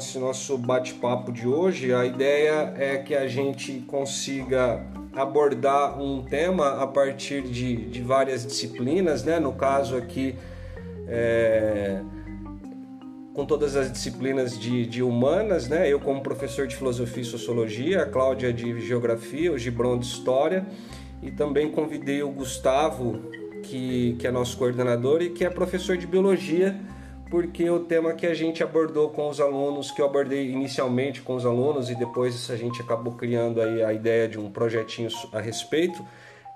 esse nosso bate-papo de hoje. A ideia é que a gente consiga abordar um tema a partir de, de várias disciplinas, né? No caso aqui, é, com todas as disciplinas de, de, humanas, né? Eu como professor de filosofia e sociologia, a Cláudia de geografia, o Gibron de história e também convidei o Gustavo, que, que é nosso coordenador e que é professor de biologia porque o tema que a gente abordou com os alunos, que eu abordei inicialmente com os alunos e depois a gente acabou criando aí a ideia de um projetinho a respeito,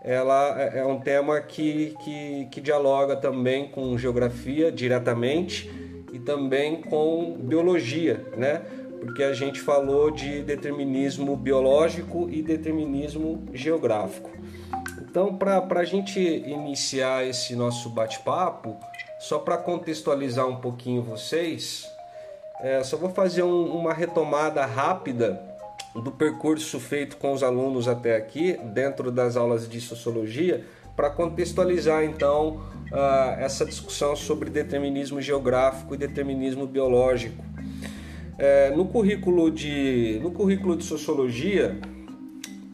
ela é, é um tema que, que, que dialoga também com geografia diretamente e também com biologia, né? Porque a gente falou de determinismo biológico e determinismo geográfico. Então, para a gente iniciar esse nosso bate-papo, só para contextualizar um pouquinho vocês, é, só vou fazer um, uma retomada rápida do percurso feito com os alunos até aqui, dentro das aulas de sociologia, para contextualizar então uh, essa discussão sobre determinismo geográfico e determinismo biológico. É, no, currículo de, no currículo de sociologia,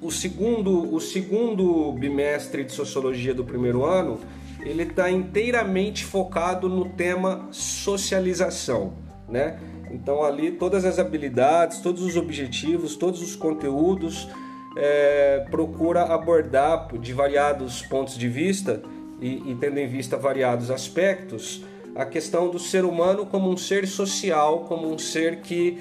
o segundo, o segundo bimestre de sociologia do primeiro ano ele está inteiramente focado no tema socialização, né? Então ali todas as habilidades, todos os objetivos, todos os conteúdos é, procura abordar de variados pontos de vista e, e tendo em vista variados aspectos a questão do ser humano como um ser social, como um ser que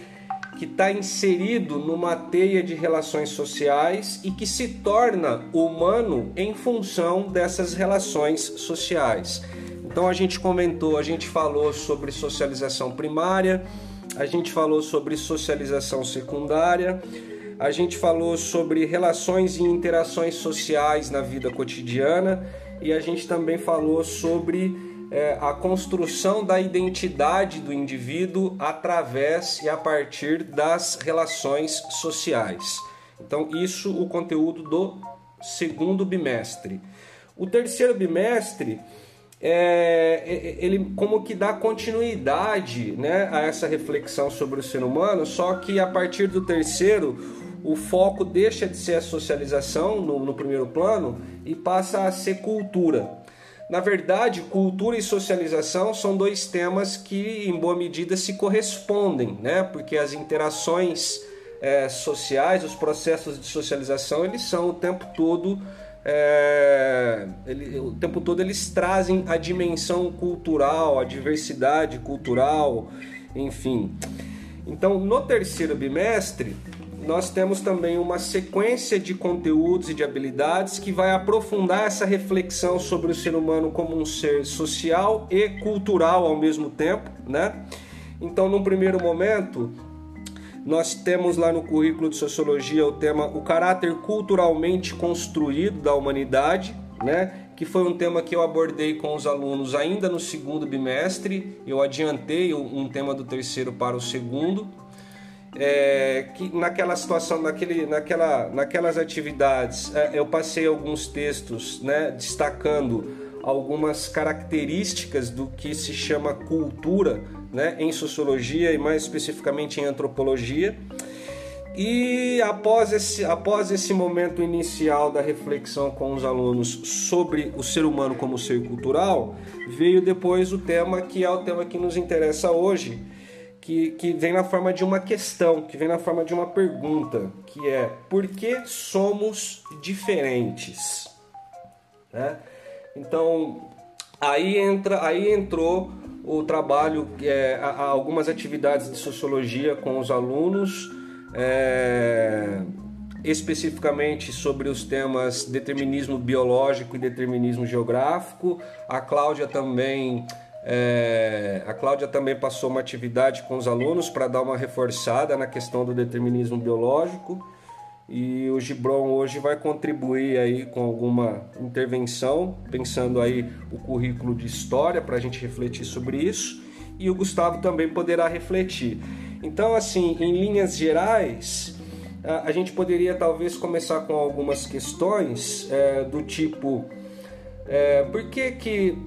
que está inserido numa teia de relações sociais e que se torna humano em função dessas relações sociais. Então a gente comentou, a gente falou sobre socialização primária, a gente falou sobre socialização secundária, a gente falou sobre relações e interações sociais na vida cotidiana e a gente também falou sobre é, a construção da identidade do indivíduo através e a partir das relações sociais. Então, isso o conteúdo do segundo bimestre. O terceiro bimestre é, é, é, ele como que dá continuidade né, a essa reflexão sobre o ser humano, só que a partir do terceiro o foco deixa de ser a socialização no, no primeiro plano e passa a ser cultura. Na verdade, cultura e socialização são dois temas que, em boa medida, se correspondem, né? porque as interações é, sociais, os processos de socialização, eles são o tempo todo. É, ele, o tempo todo eles trazem a dimensão cultural, a diversidade cultural, enfim. Então, no terceiro bimestre, nós temos também uma sequência de conteúdos e de habilidades que vai aprofundar essa reflexão sobre o ser humano como um ser social e cultural ao mesmo tempo, né? Então, num primeiro momento, nós temos lá no currículo de sociologia o tema o caráter culturalmente construído da humanidade, né? Que foi um tema que eu abordei com os alunos ainda no segundo bimestre. Eu adiantei um tema do terceiro para o segundo, é, que naquela situação, naquele, naquela, naquelas atividades, é, eu passei alguns textos né, destacando algumas características do que se chama cultura né, em sociologia e mais especificamente em antropologia. E após esse, após esse momento inicial da reflexão com os alunos sobre o ser humano como ser cultural, veio depois o tema que é o tema que nos interessa hoje, que, que vem na forma de uma questão, que vem na forma de uma pergunta, que é por que somos diferentes? Né? Então aí entra, aí entrou o trabalho, é, algumas atividades de sociologia com os alunos, é, especificamente sobre os temas determinismo biológico e determinismo geográfico. A Cláudia também é, a Cláudia também passou uma atividade com os alunos para dar uma reforçada na questão do determinismo biológico e o Gibron hoje vai contribuir aí com alguma intervenção, pensando aí o currículo de história para a gente refletir sobre isso e o Gustavo também poderá refletir. Então, assim, em linhas gerais, a gente poderia talvez começar com algumas questões é, do tipo é, por que que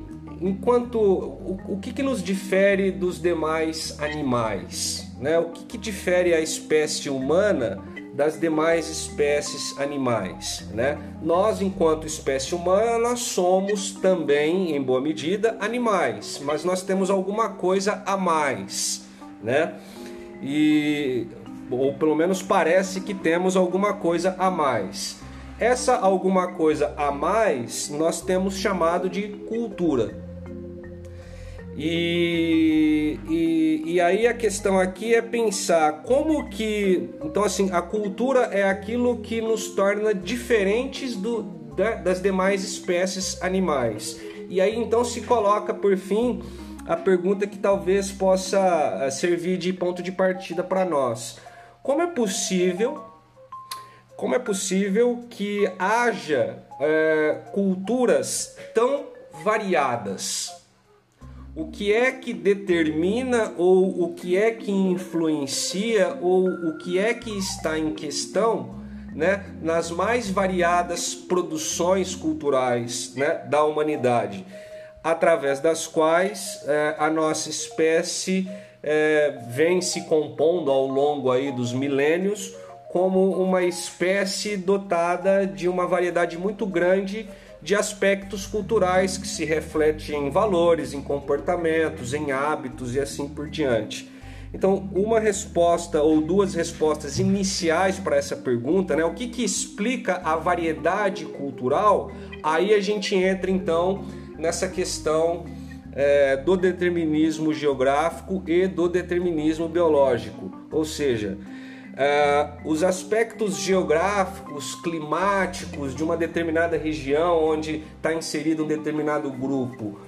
enquanto o, o que, que nos difere dos demais animais, Né? O que, que difere a espécie humana das demais espécies animais, né? Nós, enquanto espécie humana, somos também, em boa medida, animais, mas nós temos alguma coisa a mais, né? E ou pelo menos parece que temos alguma coisa a mais. Essa alguma coisa a mais nós temos chamado de cultura. E, e, e, aí a questão aqui é pensar como que. Então, assim, a cultura é aquilo que nos torna diferentes do, da, das demais espécies animais. E aí então se coloca por fim a pergunta que talvez possa eh, servir de ponto de partida para nós. Como é possível como é possível que haja é, culturas tão variadas? O que é que determina ou o que é que influencia ou o que é que está em questão né, nas mais variadas produções culturais né, da humanidade, através das quais é, a nossa espécie é, vem se compondo ao longo aí dos milênios como uma espécie dotada de uma variedade muito grande de aspectos culturais que se refletem em valores, em comportamentos, em hábitos e assim por diante. Então, uma resposta ou duas respostas iniciais para essa pergunta, né? O que, que explica a variedade cultural? Aí a gente entra então nessa questão é, do determinismo geográfico e do determinismo biológico, ou seja, Uh, os aspectos geográficos, climáticos de uma determinada região onde está inserido um determinado grupo uh,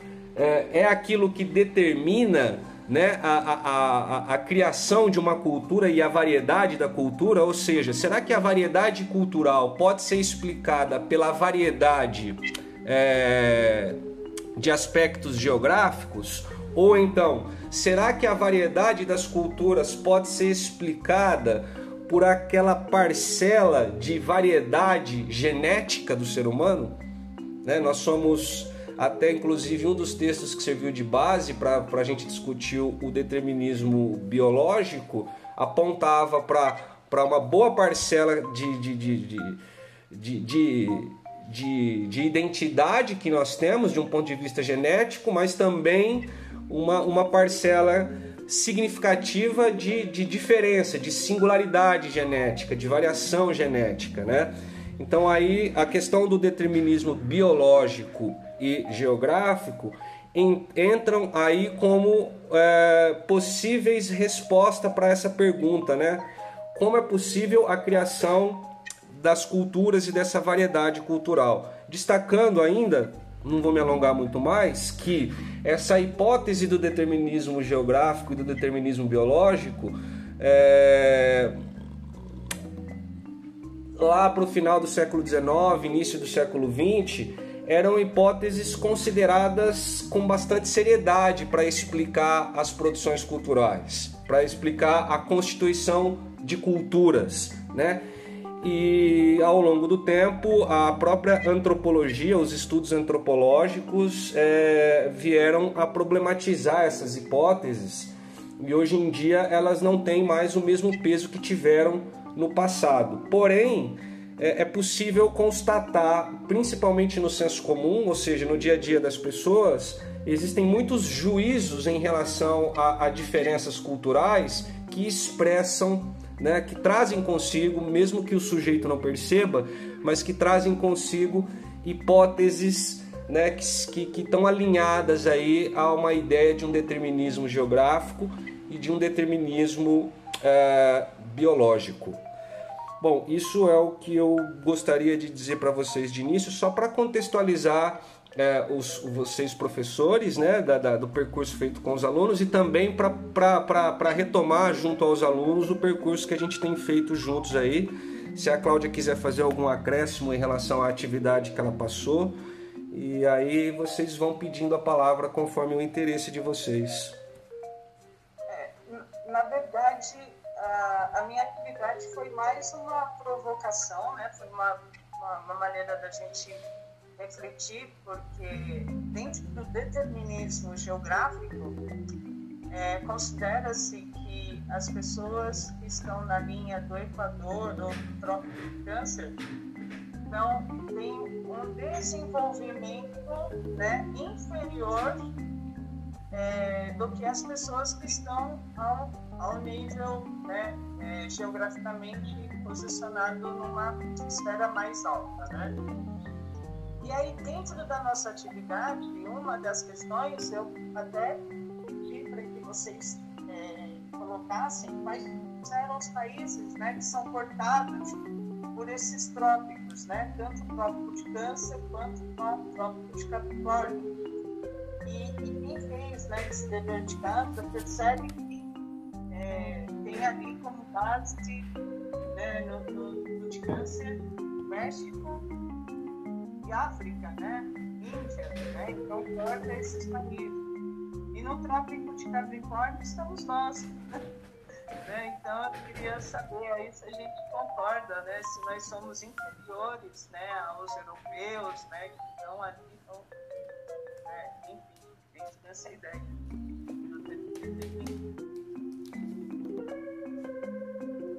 é aquilo que determina né, a, a, a, a, criação de uma cultura e a variedade da cultura? Ou seja, será que a variedade cultural pode ser explicada pela variedade é, de aspectos geográficos? Ou então, será que a variedade das culturas pode ser explicada por aquela parcela de variedade genética do ser humano? Né? Nós somos, até inclusive, um dos textos que serviu de base para a gente discutir o determinismo biológico apontava para uma boa parcela de, de, de, de, de de, de, identidade que nós temos de um ponto de vista genético, mas também uma, uma parcela significativa de, de diferença, de singularidade genética, de variação genética, né? Então aí a questão do determinismo biológico e geográfico entram aí como é, possíveis respostas para essa pergunta, né? Como é possível a criação das culturas e dessa variedade cultural? Destacando ainda não vou me alongar muito mais, que essa hipótese do determinismo geográfico e do determinismo biológico, é... lá para o final do século XIX, início do século XX, eram hipóteses consideradas com bastante seriedade para explicar as produções culturais, para explicar a constituição de culturas, né? E ao longo do tempo a própria antropologia, os estudos antropológicos é, vieram a problematizar essas hipóteses e hoje em dia elas não têm mais o mesmo peso que tiveram no passado. Porém, é, é possível constatar, principalmente no senso comum, ou seja, no dia a dia das pessoas, existem muitos juízos em relação a, a diferenças culturais que expressam né, que trazem consigo, mesmo que o sujeito não perceba, mas que trazem consigo hipóteses né, que, estão alinhadas aí a uma ideia de um determinismo geográfico e de um determinismo é, biológico. Bom, isso é o que eu gostaria de dizer para vocês de início, só para contextualizar é, os, vocês professores né, da, da, do percurso feito com os alunos e também para retomar junto aos alunos o percurso que a gente tem feito juntos aí. Se a Cláudia quiser fazer algum acréscimo em relação à atividade que ela passou, e aí vocês vão pedindo a palavra conforme o interesse de vocês. É, na verdade, a, a, minha atividade foi mais uma provocação, né? foi uma, uma, uma maneira da gente refletir, porque dentro do determinismo geográfico, é, considera-se que as pessoas que estão na linha do Equador ou do Trópico de Câncer então, tem um desenvolvimento né, inferior é, do que as pessoas que estão ao, ao nível né, é, geograficamente posicionado numa esfera mais alta. Né? E aí, dentro da nossa atividade, uma das questões, eu até pedi para que vocês é, colocassem quais eram os países né, que são cortados por esses trópicos, né? tanto o trópico de Câncer quanto o trópico de Capricórnio. E, e quem fez né, esse dever de casa percebe que é, tem ali como base né, no, no, no de Câncer, México África, né? Índia, né? então corta esses países. E no trópico de Capricórnio estamos nós. Né? Então eu queria saber aí se a gente concorda, né? Se nós somos inferiores né, aos europeus, né? Que estão ali, então, né? enfim, dentro dessa ideia.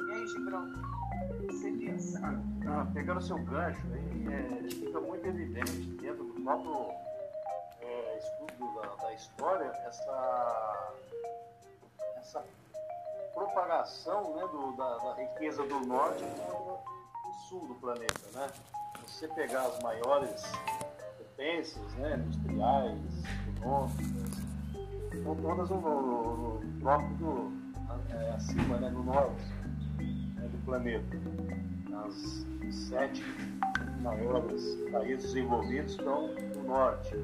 E aí, Gibrão? Ah, pegando seu gancho, aí, é, fica muito evidente dentro do próprio é, estudo da, da história essa, essa propagação né, do, da, da, riqueza do norte para o sul do planeta. Né? Você pegar as maiores potências né, industriais, econômicas, estão todas no, no, no próprio do, é, acima, né, no norte né, do planeta. As sete maiores países desenvolvidos estão no norte.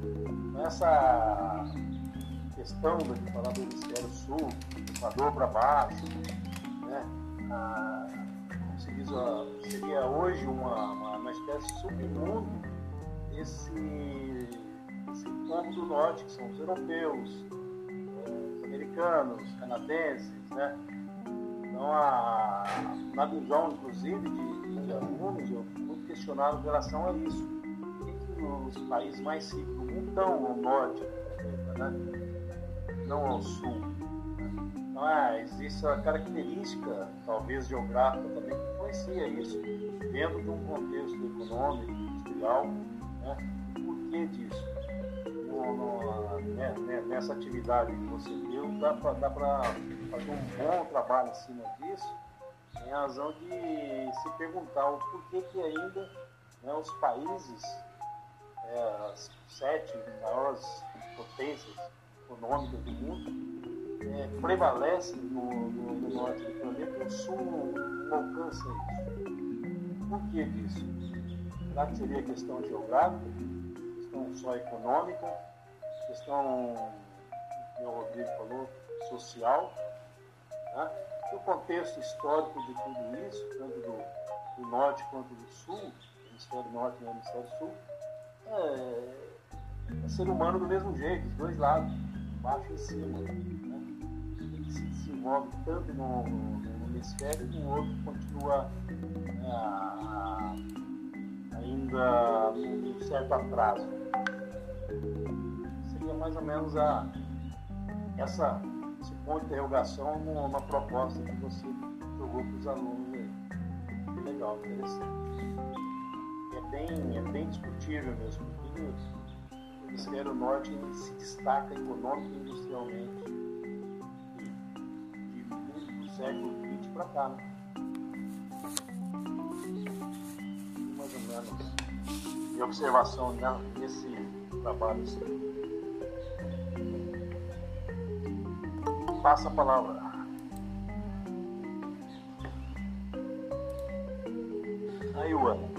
Essa questão de falar do hemisfério sul, Equador para baixo, né? Ah, como se diz, seria hoje uma, uma, uma espécie de submundo esse, esse povo do norte, que são os europeus, os americanos, os canadenses, né? Então, a, na visão, inclusive, de, de alunos, eu muito questionado em relação a isso. Por que, os países mais ricos do mundo estão no norte? Né? não ao sul. Mas isso é uma característica, talvez geográfica também, que influencia isso dentro de um contexto econômico, industrial. Né? Por que disso? No, no, né, né nessa atividade que você deu, dá para fazer um bom trabalho em cima disso, em razão de se perguntar o porquê que ainda né, os países, é, as sete maiores potências econômicas do mundo é, prevalecem no, no, no, norte do planeta o sul não alcança isso. Por que disso? Será que seria questão geográfica, questão só econômica, questão, como o Rodrigo falou, social? Né? o contexto histórico de tudo isso, tanto do, do norte quanto do sul, hemisfério norte e hemisfério sul, é, é ser humano do mesmo jeito, dos dois lados baixo e cima. Né? Se desenvolve tanto no, no, hemisfério e no outro continua é, ainda num certo atraso. Seria mais ou menos a, essa, de interrogação numa proposta que você jogou para os alunos aí. Legal, interessante. É bem, é bem discutível mesmo, porque hemisfério norte se destaca econômico e industrialmente de, do século XX para cá. Né? Mais ou menos de observação né, nesse trabalho. Assim. Passa a palavra. Aí, Ana.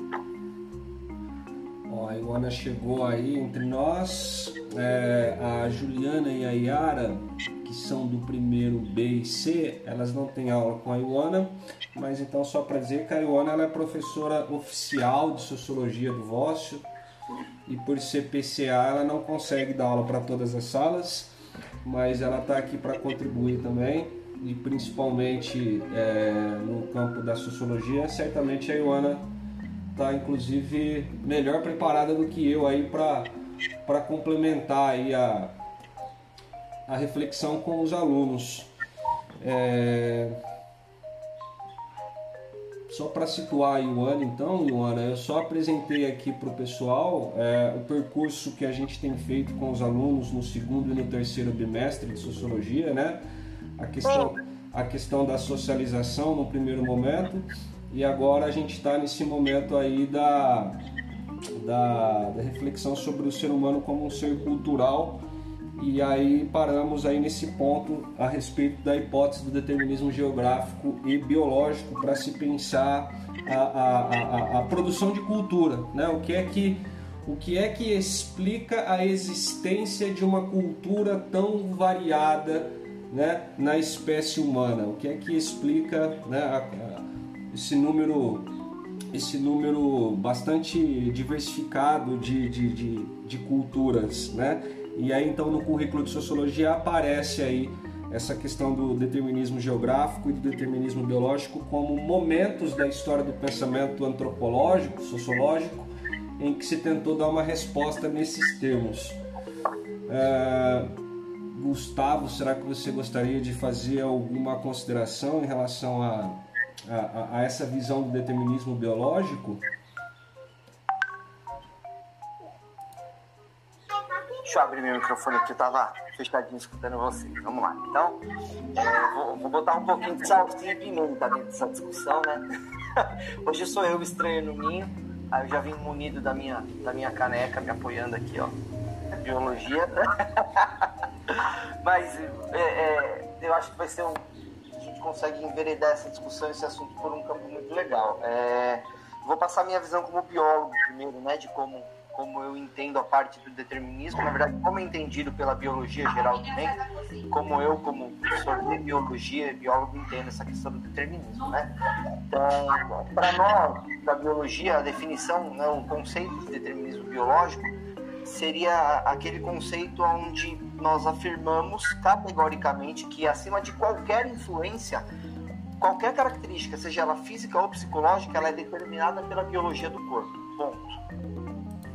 Ó, a Iwana chegou aí entre nós, é, a Juliana e a Yara, que são do primeiro B e C, elas não têm aula com a Iwana, mas então só para dizer que a Iwana ela é professora oficial de Sociologia do Vócio e por ser PCA ela não consegue dar aula para todas as salas, mas ela está aqui para contribuir também e principalmente é, no campo da Sociologia, certamente a Iwana está inclusive melhor preparada do que eu aí para complementar aí a, a reflexão com os alunos. É... Só para situar a Ioana, então, Ioana, eu só apresentei aqui para o pessoal é, o percurso que a gente tem feito com os alunos no segundo e no terceiro bimestre de Sociologia, né? A questão, a questão da socialização no primeiro momento e agora a gente está nesse momento aí da, da, da reflexão sobre o ser humano como um ser cultural e aí paramos aí nesse ponto a respeito da hipótese do determinismo geográfico e biológico para se pensar a, a, a, a, produção de cultura, né? O que é que o que é que explica a existência de uma cultura tão variada, né, na espécie humana? O que é que explica, né, esse número esse número bastante diversificado de, de, de, de culturas, né? E aí então no currículo de sociologia aparece aí essa questão do determinismo geográfico e do determinismo biológico como momentos da história do pensamento antropológico, sociológico, em que se tentou dar uma resposta nesses termos. É... Gustavo, será que você gostaria de fazer alguma consideração em relação a, a, a essa visão do determinismo biológico? Deixa eu abrir meu microfone aqui, eu tava fechadinho escutando vocês. Vamos lá. Então, vou, vou, botar um pouquinho de salsinha e pimenta dentro dessa discussão, né? Hoje sou eu estranho no ninho, aí eu já vim munido da minha, da minha caneca, me apoiando aqui, ó. Biologia. Mas é, é, eu acho que vai ser um. Consegue enveredar essa discussão, esse assunto, por um campo muito legal. É, vou passar minha visão como biólogo primeiro, né? De como como eu entendo a parte do determinismo, na verdade, como é entendido pela biologia geral também, como eu, como professor de biologia e biólogo, entendo essa questão do determinismo, né? Então, para nós, da biologia, a definição, né, o conceito de determinismo biológico seria aquele conceito onde nós afirmamos categoricamente que acima de qualquer influência, qualquer característica, seja ela física ou psicológica, ela é determinada pela biologia do corpo. Ponto.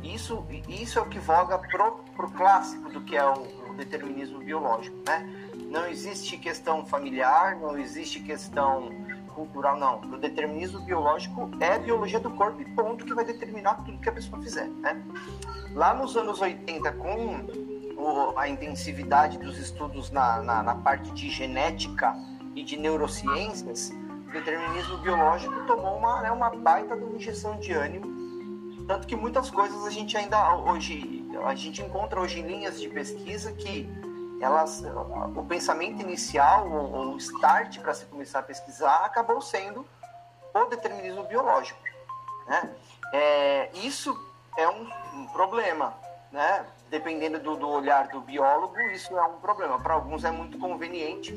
Isso, isso é o que voga pro, pro clássico do que é o, o determinismo biológico, né? Não existe questão familiar, não existe questão cultural, não. O determinismo biológico é a biologia do corpo e ponto que vai determinar tudo que a pessoa fizer, né? Lá nos anos 80, com o, a intensividade dos estudos na, na, na parte de genética e de neurociências, o determinismo biológico tomou uma, né, uma baita de uma injeção de ânimo tanto que muitas coisas a gente ainda hoje, a gente encontra hoje em linhas de pesquisa que elas, o pensamento inicial, o, o start para se começar a pesquisar, acabou sendo o determinismo biológico. Né? É, isso é um, um, problema, né? Dependendo do, do, olhar do biólogo, isso é um problema. Para alguns é muito conveniente,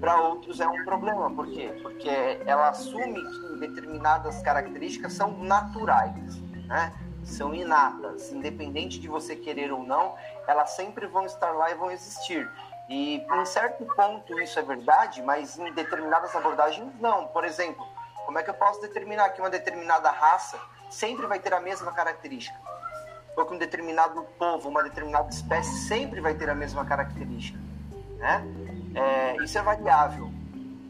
para outros é um problema. Por quê? Porque ela assume que determinadas características são naturais né? São inatas, independente de você querer ou não, elas sempre vão estar lá e vão existir. E em certo ponto isso é verdade, mas em determinadas abordagens não. Por exemplo, como é que eu posso determinar que uma determinada raça sempre vai ter a mesma característica? Ou que um determinado povo, uma determinada espécie sempre vai ter a mesma característica? Né? É, isso é variável.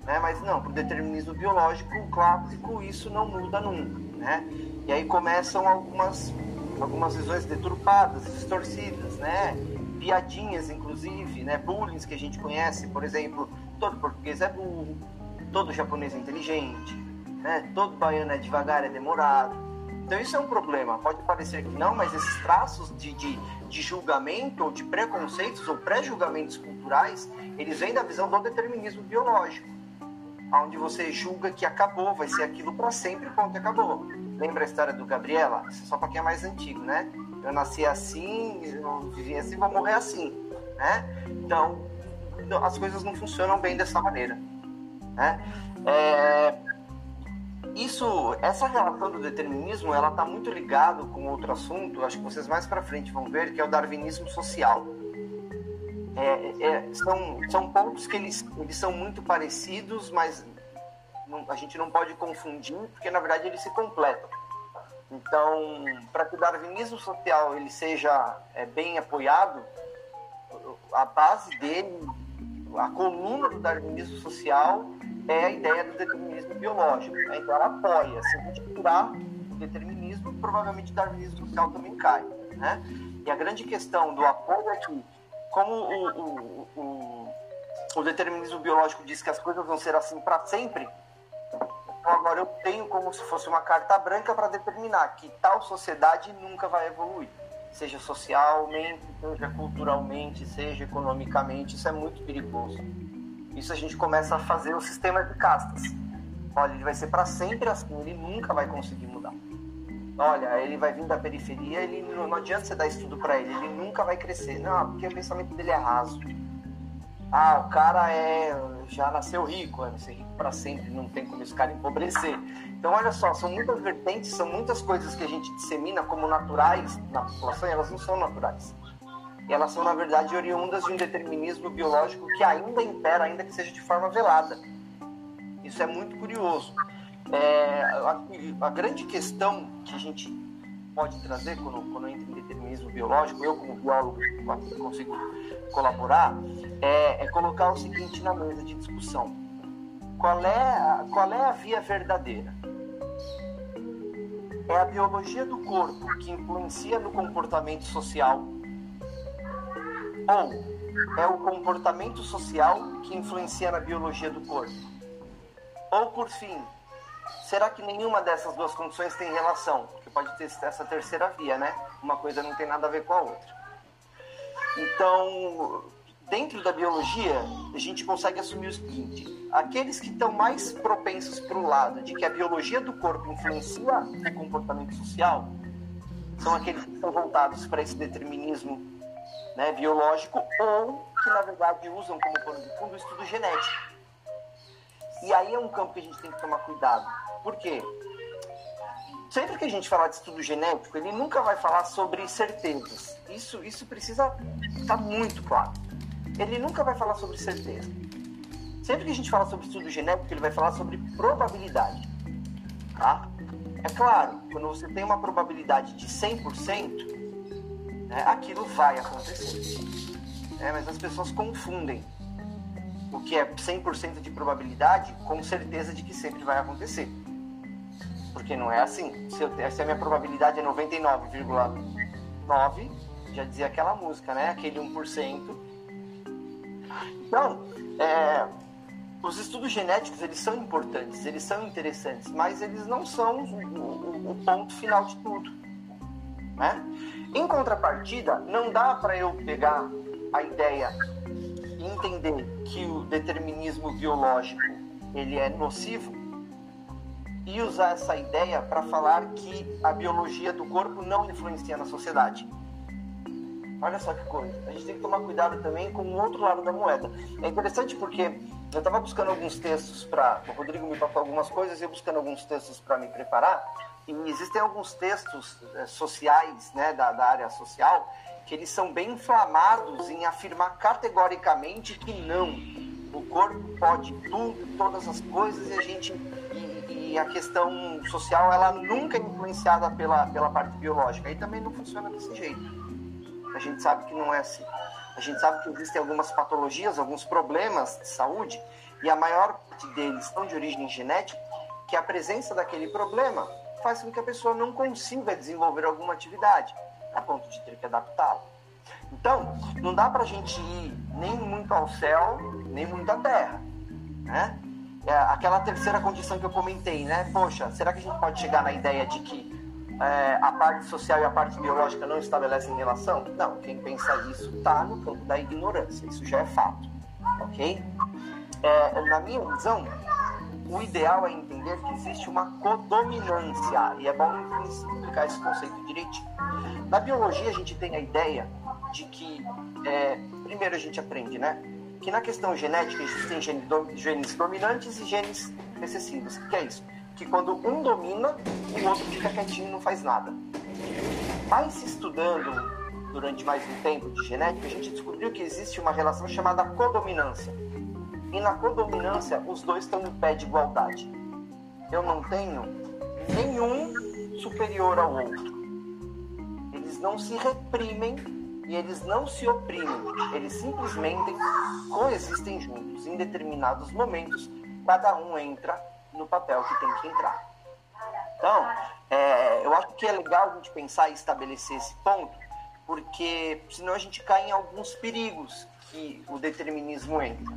Né? Mas não, para o determinismo biológico clássico, isso não muda nunca. Né? E aí começam algumas, algumas visões deturpadas, distorcidas, né? Piadinhas, inclusive, né? Bullying que a gente conhece, por exemplo, todo português é burro, todo japonês é inteligente, né? Todo baiano é devagar, é demorado. Então isso é um problema. Pode parecer que não, mas esses traços de, de, de julgamento ou de preconceitos ou pré-julgamentos culturais, eles vêm da visão do determinismo biológico, onde você julga que acabou, vai ser aquilo para sempre, ponto, acabou. Lembra a história do Gabriela? Isso é só para quem é mais antigo, né? Eu nasci assim, eu vivi assim, vou morrer assim, né? Então, as coisas não funcionam bem dessa maneira, né? É, isso, essa relação do determinismo, ela está muito ligado com outro assunto, acho que vocês mais para frente vão ver, que é o darwinismo social. É, é, são, são pontos que eles, eles são muito parecidos, mas não, a gente não pode confundir, porque na verdade eles se completam. Então, para que o darwinismo social ele seja é, bem apoiado, a base dele, a coluna do darwinismo social é a ideia do determinismo biológico. Né? Então ela apoia. Se a gente tirar o determinismo, provavelmente o darwinismo social também cai. Né? E a grande questão do apoio é que, como o, o, o, o determinismo biológico diz que as coisas vão ser assim para sempre, então agora eu tenho como se fosse uma carta branca para determinar que tal sociedade nunca vai evoluir. Seja socialmente, seja culturalmente, seja economicamente, isso é muito perigoso. Isso a gente começa a fazer o sistema de castas. Olha, ele vai ser para sempre assim, ele nunca vai conseguir mudar. Olha, ele vai vir da periferia, ele não, não adianta você dar estudo para ele, ele nunca vai crescer. Não, porque o pensamento dele é raso. Ah, o cara é já nasceu rico, é ser rico para sempre, não tem como esse cara empobrecer. Então, olha só, são muitas vertentes, são muitas coisas que a gente dissemina como naturais na população e elas não são naturais. Elas são, na verdade, oriundas de um determinismo biológico que ainda impera, ainda que seja de forma velada. Isso é muito curioso. É, a, a, grande questão que a gente pode trazer quando, quando entra em determinismo biológico, eu como biólogo consigo colaborar, é, é colocar o seguinte na mesa de discussão. Qual é, qual é a via verdadeira? É a biologia do corpo que influencia no comportamento social? Ou é o comportamento social que influencia na biologia do corpo? Ou, por fim, será que nenhuma dessas duas condições tem relação? Porque pode ter essa terceira via, né? Uma coisa não tem nada a ver com a outra. Então, dentro da biologia, a gente consegue assumir o seguinte: aqueles que estão mais propensos para o lado de que a biologia do corpo influencia o comportamento social são aqueles que estão voltados para esse determinismo né, biológico ou que, na verdade, usam como pano de fundo o estudo genético. E aí é um campo que a gente tem que tomar cuidado. Por quê? Sempre que a gente falar de estudo genético, ele nunca vai falar sobre certezas. Isso, isso precisa estar muito claro. Ele nunca vai falar sobre certeza. Sempre que a gente fala sobre estudo genético, ele vai falar sobre probabilidade. Tá? É claro, quando você tem uma probabilidade de 100%, né, aquilo vai acontecer. É, mas as pessoas confundem o que é 100% de probabilidade com certeza de que sempre vai acontecer. Porque não é assim. Se, eu, se a minha probabilidade é 99,9, já dizia aquela música, né? Aquele 1%. Então, é, os estudos genéticos eles são importantes, eles são interessantes, mas eles não são o, o, o ponto final de tudo. Né? Em contrapartida, não dá para eu pegar a ideia e entender que o determinismo biológico ele é nocivo e usar essa ideia para falar que a biologia do corpo não influencia na sociedade. Olha só que coisa. A gente tem que tomar cuidado também com o outro lado da moeda. É interessante porque eu estava buscando alguns textos para. O Rodrigo me passou algumas coisas e eu buscando alguns textos para me preparar. E existem alguns textos é, sociais, né, da, da área social, que eles são bem inflamados em afirmar categoricamente que não. O corpo pode tudo, todas as coisas e a gente. E a questão social, ela nunca é influenciada pela, pela parte biológica. Aí também não funciona desse jeito. A gente sabe que não é assim. A gente sabe que existem algumas patologias, alguns problemas de saúde, e a maior parte deles são de origem genética, que a presença daquele problema faz com que a pessoa não consiga desenvolver alguma atividade, a ponto de ter que adaptá-la. Então, não dá para a gente ir nem muito ao céu, nem muito à terra, né? É aquela terceira condição que eu comentei, né? Poxa, será que a gente pode chegar na ideia de que é, a parte social e a parte biológica não estabelecem relação? Não, quem pensa isso está no campo da ignorância, isso já é fato, ok? É, na minha visão, o ideal é entender que existe uma codominância, e é bom explicar esse conceito direitinho. Na biologia, a gente tem a ideia de que, é, primeiro a gente aprende, né? Que na questão genética existem genes dominantes e genes recessivos. O que é isso? que quando um domina, o outro fica quietinho e não faz nada. Mas estudando durante mais um tempo de genética, a gente descobriu que existe uma relação chamada codominância. E na codominância, os dois estão em pé de igualdade. Eu não tenho nenhum superior ao outro. Eles não se reprimem e eles não se oprimem, eles simplesmente coexistem juntos. Em determinados momentos, cada um entra no papel que tem que entrar. Então, é, eu acho que é legal a gente pensar e estabelecer esse ponto, porque senão a gente cai em alguns perigos que o determinismo entra.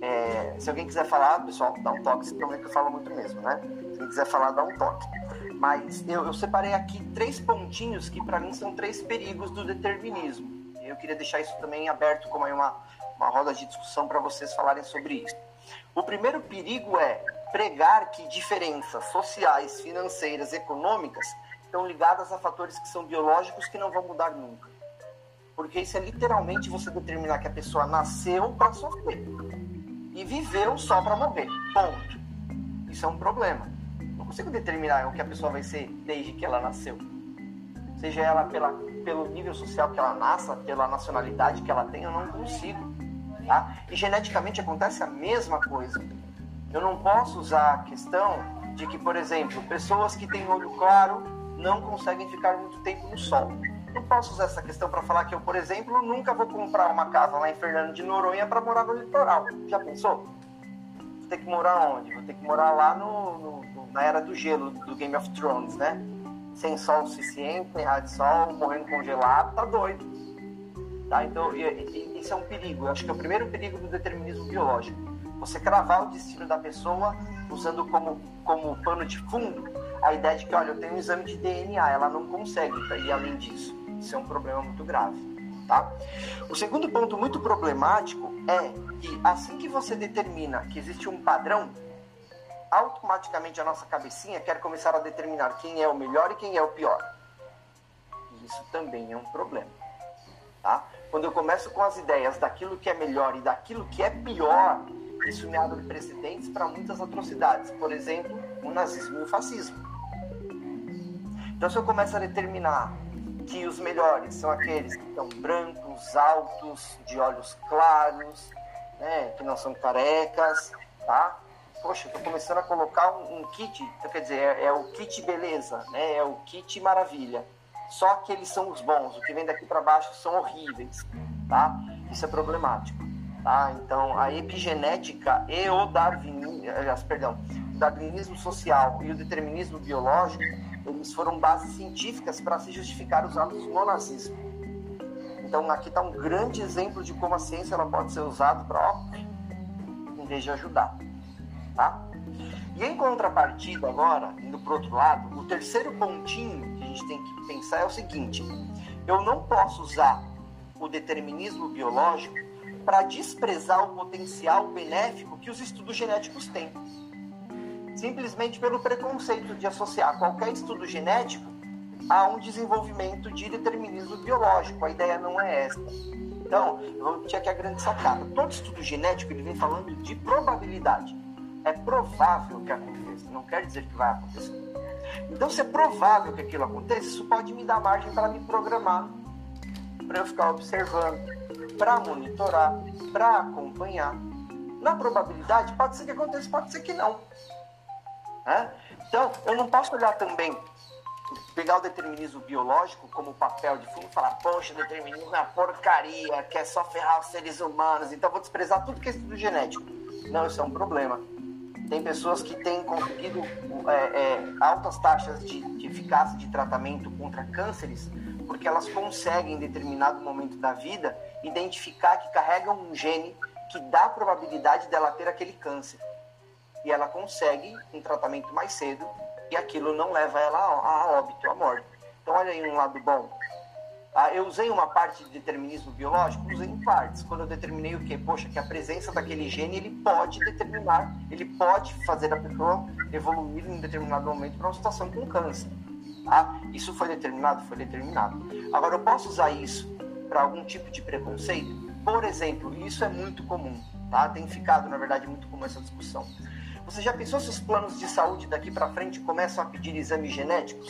É, se alguém quiser falar, pessoal, dá um toque, se que eu falo muito mesmo, né? Se alguém quiser falar, dá um toque. Mas eu, eu separei aqui três pontinhos que para mim são três perigos do determinismo. Eu queria deixar isso também aberto como uma, uma roda de discussão para vocês falarem sobre isso. O primeiro perigo é pregar que diferenças sociais, financeiras, econômicas estão ligadas a fatores que são biológicos que não vão mudar nunca. Porque isso é literalmente você determinar que a pessoa nasceu para sofrer e viveu só para morrer. Ponto. Isso é um problema consigo determinar o que a pessoa vai ser desde que ela nasceu. Seja ela pela, pelo nível social que ela nasça, pela nacionalidade que ela tem, eu não consigo. Tá? E geneticamente acontece a mesma coisa. Eu não posso usar a questão de que, por exemplo, pessoas que têm olho claro não conseguem ficar muito tempo no sol. Não posso usar essa questão para falar que eu, por exemplo, nunca vou comprar uma casa lá em Fernando de Noronha para morar no litoral. Já pensou? Vou ter que morar onde? Vou ter que morar lá no, no na era do gelo do Game of Thrones, né? Sem sol suficiente, sem de sol, morrendo congelado, tá doido. Tá? Então, isso é um perigo. Eu acho que é o primeiro perigo do determinismo biológico. Você cravar o destino da pessoa usando como, como pano de fundo a ideia de que, olha, eu tenho um exame de DNA, ela não consegue ir além disso. Isso é um problema muito grave. Tá? O segundo ponto muito problemático é que assim que você determina que existe um padrão, automaticamente a nossa cabecinha quer começar a determinar quem é o melhor e quem é o pior. E isso também é um problema. Tá? Quando eu começo com as ideias daquilo que é melhor e daquilo que é pior, isso me abre precedentes para muitas atrocidades. Por exemplo, o nazismo e o fascismo. Então, se eu começo a determinar que os melhores são aqueles que estão brancos, altos, de olhos claros, né, que não são carecas, tá? poxa, estou começando a colocar um, um kit, então, quer dizer, é, é, o kit beleza, né? É o kit maravilha. Só que eles são os bons, o que vem daqui para baixo são horríveis, tá? Isso é problemático, tá? Então, a epigenética e o darwinismo, perdão, o darwinismo social e o determinismo biológico, eles foram bases científicas para se justificar os atos no nazismo. Então, aqui está um grande exemplo de como a ciência ela pode ser usada para, em vez de ajudar. Tá? E em contrapartida, agora, indo para outro lado, o terceiro pontinho que a gente tem que pensar é o seguinte: eu não posso usar o determinismo biológico para desprezar o potencial benéfico que os estudos genéticos têm. Simplesmente pelo preconceito de associar qualquer estudo genético a um desenvolvimento de determinismo biológico. A ideia não é essa. Então, vou repetir aqui a grande sacada. Todo estudo genético ele vem falando de probabilidade é provável que aconteça, não quer dizer que vai acontecer. Então, se é provável que aquilo aconteça, isso pode me dar margem para me programar, para eu ficar observando, para monitorar, para acompanhar. Na probabilidade, pode ser que aconteça, pode ser que não. Né? Então, eu não posso olhar também, pegar o determinismo biológico como papel de fundo e falar, poxa, o determinismo é uma porcaria, quer só ferrar os seres humanos, então vou desprezar tudo que é estudo genético. Não, isso é um problema. Tem pessoas que têm conseguido é, é, altas taxas de, de eficácia de tratamento contra cânceres, porque elas conseguem, em determinado momento da vida, identificar que carregam um gene que dá a probabilidade dela ter aquele câncer. E ela consegue um tratamento mais cedo e aquilo não leva ela a óbito, a morte. Então, olha aí um lado bom. Ah, eu usei uma parte de determinismo biológico? Usei em partes. Quando eu determinei o quê? Poxa, que a presença daquele gene ele pode determinar, ele pode fazer a pessoa evoluir em determinado momento para uma situação com câncer. Ah, isso foi determinado? Foi determinado. Agora, eu posso usar isso para algum tipo de preconceito? Por exemplo, isso é muito comum, tá? Tem ficado, na verdade, muito comum essa discussão. Você já pensou se os planos de saúde daqui para frente começam a pedir exames genéticos?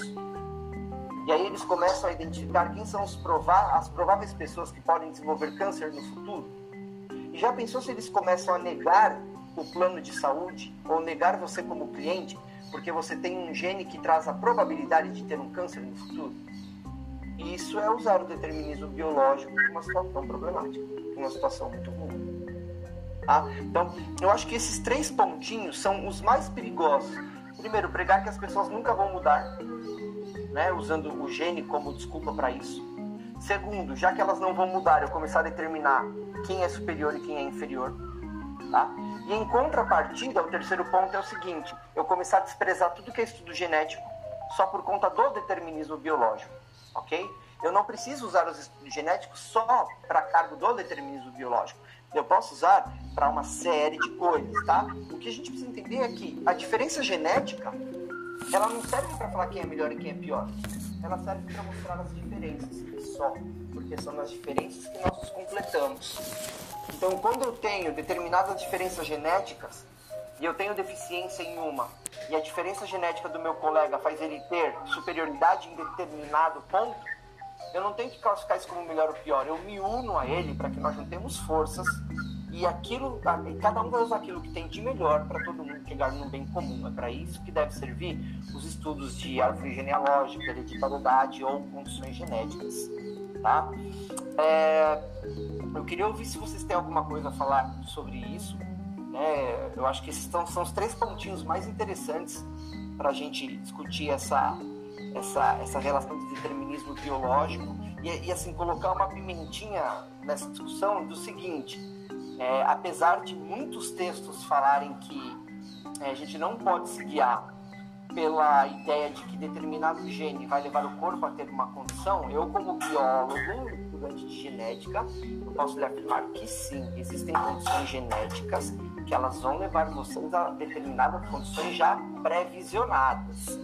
E aí eles começam a identificar quem são prova as prováveis pessoas que podem desenvolver câncer no futuro. E já pensou se eles começam a negar o plano de saúde ou negar você como cliente porque você tem um gene que traz a probabilidade de ter um câncer no futuro? E isso é usar o determinismo biológico para uma situação problemática, uma situação muito ruim. Tá? Então, eu acho que esses três pontinhos são os mais perigosos. Primeiro, pregar que as pessoas nunca vão mudar, né, usando o gene como desculpa para isso. Segundo, já que elas não vão mudar, eu começar a determinar quem é superior e quem é inferior. Tá? E em contrapartida, o terceiro ponto é o seguinte: eu começar a desprezar tudo que é estudo genético só por conta do determinismo biológico, ok? Eu não preciso usar os estudos genéticos só para cargo do determinismo biológico. Eu posso usar para uma série de coisas, tá? O que a gente precisa entender é que a diferença genética, ela não serve para falar quem é melhor e quem é pior. Ela serve para mostrar as diferenças só, porque são nas diferenças que nós nos completamos. Então, quando eu tenho determinadas diferenças genéticas e eu tenho deficiência em uma, e a diferença genética do meu colega faz ele ter superioridade em determinado ponto, eu não tenho que classificar isso como melhor ou pior. Eu me uno a ele para que nós juntemos forças e aquilo, cada um vai usar aquilo que tem de melhor para todo mundo chegar num bem comum. É para isso que deve servir os estudos de árvore genealógica, hereditariedade ou condições genéticas, tá? É, eu queria ouvir se vocês têm alguma coisa a falar sobre isso. Né? Eu acho que esses são, são os três pontinhos mais interessantes para a gente discutir essa, essa, essa relação de determinismo biológico e, e assim colocar uma pimentinha nessa discussão do seguinte: é, apesar de muitos textos falarem que é, a gente não pode se guiar pela ideia de que determinado gene vai levar o corpo a ter uma condição, eu como biólogo, estudante de genética, eu posso lhe afirmar que sim, existem condições genéticas que elas vão levar vocês a determinadas condições já pré-visionadas.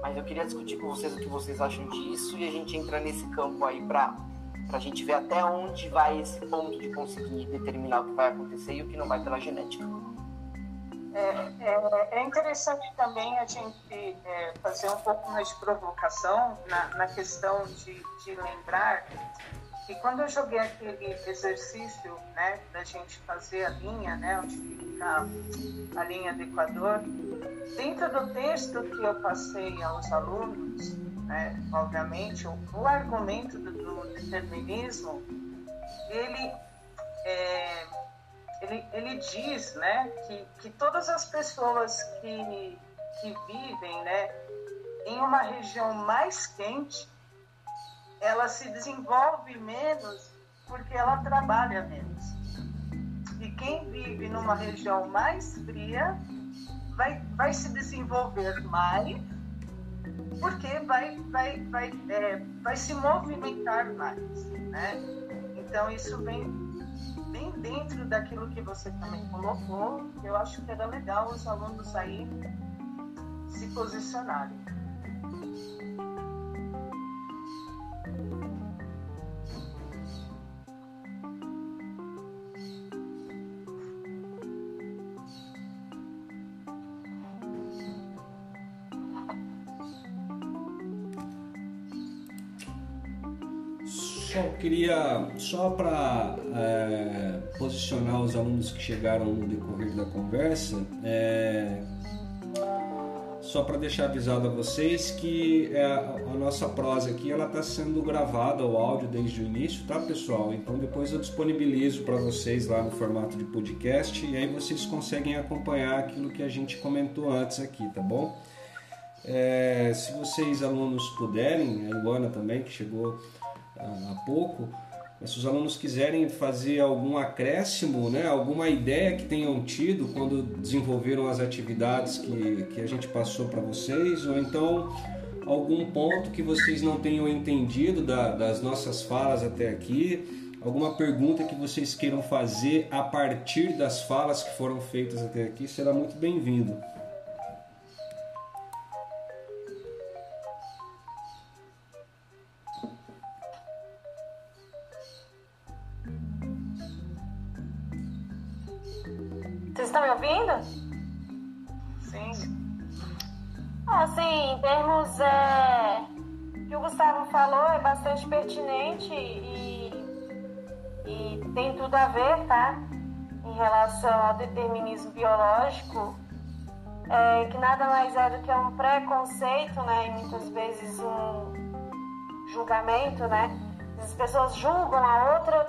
Mas eu queria discutir com vocês o que vocês acham disso e a gente entra nesse campo aí para a gente ver até onde vai esse ponto de conseguir determinar o que vai acontecer e o que não vai pela genética. É, é, é interessante também a gente é, fazer um pouco mais de provocação na, na questão de, de lembrar que quando eu joguei aquele exercício né, da gente fazer a linha, né, onde fica a linha do Equador, dentro do texto que eu passei aos alunos, né, obviamente, o, o argumento do, do, determinismo, ele, é, ele, ele diz né, que, que todas as pessoas que, que vivem né, em uma região mais quente, ela se desenvolve menos porque ela trabalha menos. E quem vive numa região mais fria vai, vai se desenvolver mais porque vai, vai, vai, é, vai se movimentar mais. Né? Então, isso vem bem dentro daquilo que você também colocou. Eu acho que era legal os alunos aí se posicionarem. Só queria, só para é, posicionar os alunos que chegaram no decorrer da conversa, é, só para deixar avisado a vocês que é, a nossa prosa aqui ela está sendo gravada o áudio desde o início, tá pessoal? Então depois eu disponibilizo para vocês lá no formato de podcast e aí vocês conseguem acompanhar aquilo que a gente comentou antes aqui, tá bom? É, se vocês alunos puderem, a Luana também que chegou há pouco, mas se os alunos quiserem fazer algum acréscimo, né, alguma ideia que tenham tido quando desenvolveram as atividades que, que a gente passou para vocês, ou então algum ponto que vocês não tenham entendido da, das nossas falas até aqui, alguma pergunta que vocês queiram fazer a partir das falas que foram feitas até aqui, será muito bem-vindo. Julgamento, né? As pessoas julgam a outra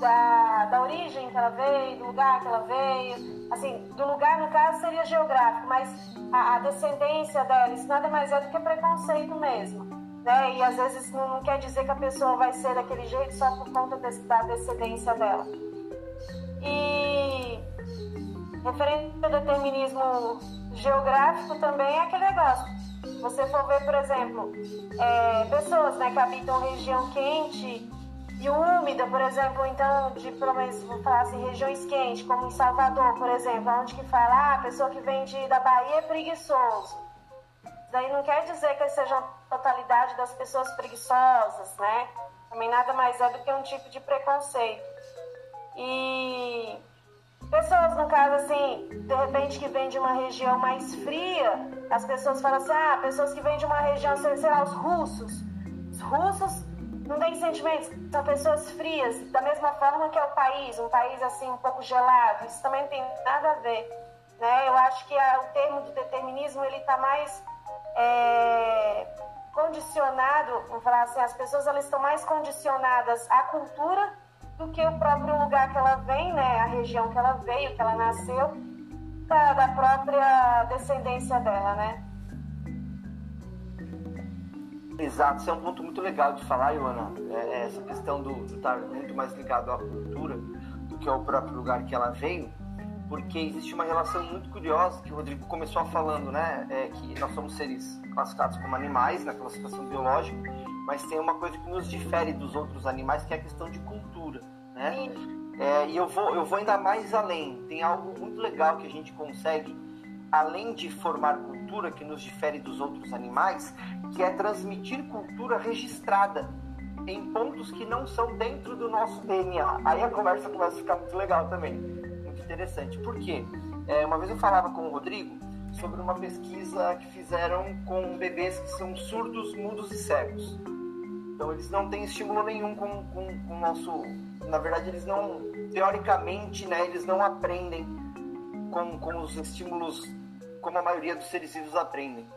da, da origem que ela veio, do lugar que ela veio. Assim, do lugar, no caso, seria geográfico, mas a, a descendência dela, isso nada mais é do que preconceito mesmo. Né? E às vezes não, quer dizer que a pessoa vai ser daquele jeito só por conta da descendência dela. E referente ao determinismo geográfico também é aquele negócio você for ver, por exemplo, é, pessoas né, que habitam região quente e úmida, por exemplo, então, de pelo menos, vou falar assim, regiões quentes, como em Salvador, por exemplo, onde que fala, ah, a pessoa que vem de, da Bahia é preguiçoso. Daí não quer dizer que seja a totalidade das pessoas preguiçosas, né? Também nada mais é do que um tipo de preconceito. E Pessoas, no caso, assim, de repente que vêm de uma região mais fria, as pessoas falam assim, ah, pessoas que vêm de uma região, sei lá, os russos. Os russos não têm sentimentos, são pessoas frias, da mesma forma que é o país, um país, assim, um pouco gelado. Isso também não tem nada a ver, né? Eu acho que a, o termo do determinismo, ele está mais... É, condicionado, vamos falar assim, as pessoas elas estão mais condicionadas à cultura do que o próprio lugar que ela vem, né, a região que ela veio, que ela nasceu, da, da própria descendência dela, né? Exato, isso é um ponto muito legal de falar, Iona. É, é essa questão do estar muito mais ligado à cultura do que ao próprio lugar que ela veio, porque existe uma relação muito curiosa que o Rodrigo começou falando, né? É que nós somos seres classificados como animais naquela situação biológica, mas tem uma coisa que nos difere dos outros animais, que é a questão de cultura, né? É, e eu vou, eu vou ainda mais além. Tem algo muito legal que a gente consegue, além de formar cultura que nos difere dos outros animais, que é transmitir cultura registrada em pontos que não são dentro do nosso DNA. Aí a conversa começa a ficar muito legal também, muito interessante. Por quê? É, uma vez eu falava com o Rodrigo sobre uma pesquisa que fizeram com bebês que são surdos, mudos e cegos. Então eles não têm estímulo nenhum com, com, com o nosso. Na verdade, eles não. Teoricamente, né, eles não aprendem com, com os estímulos como a maioria dos seres vivos aprendem.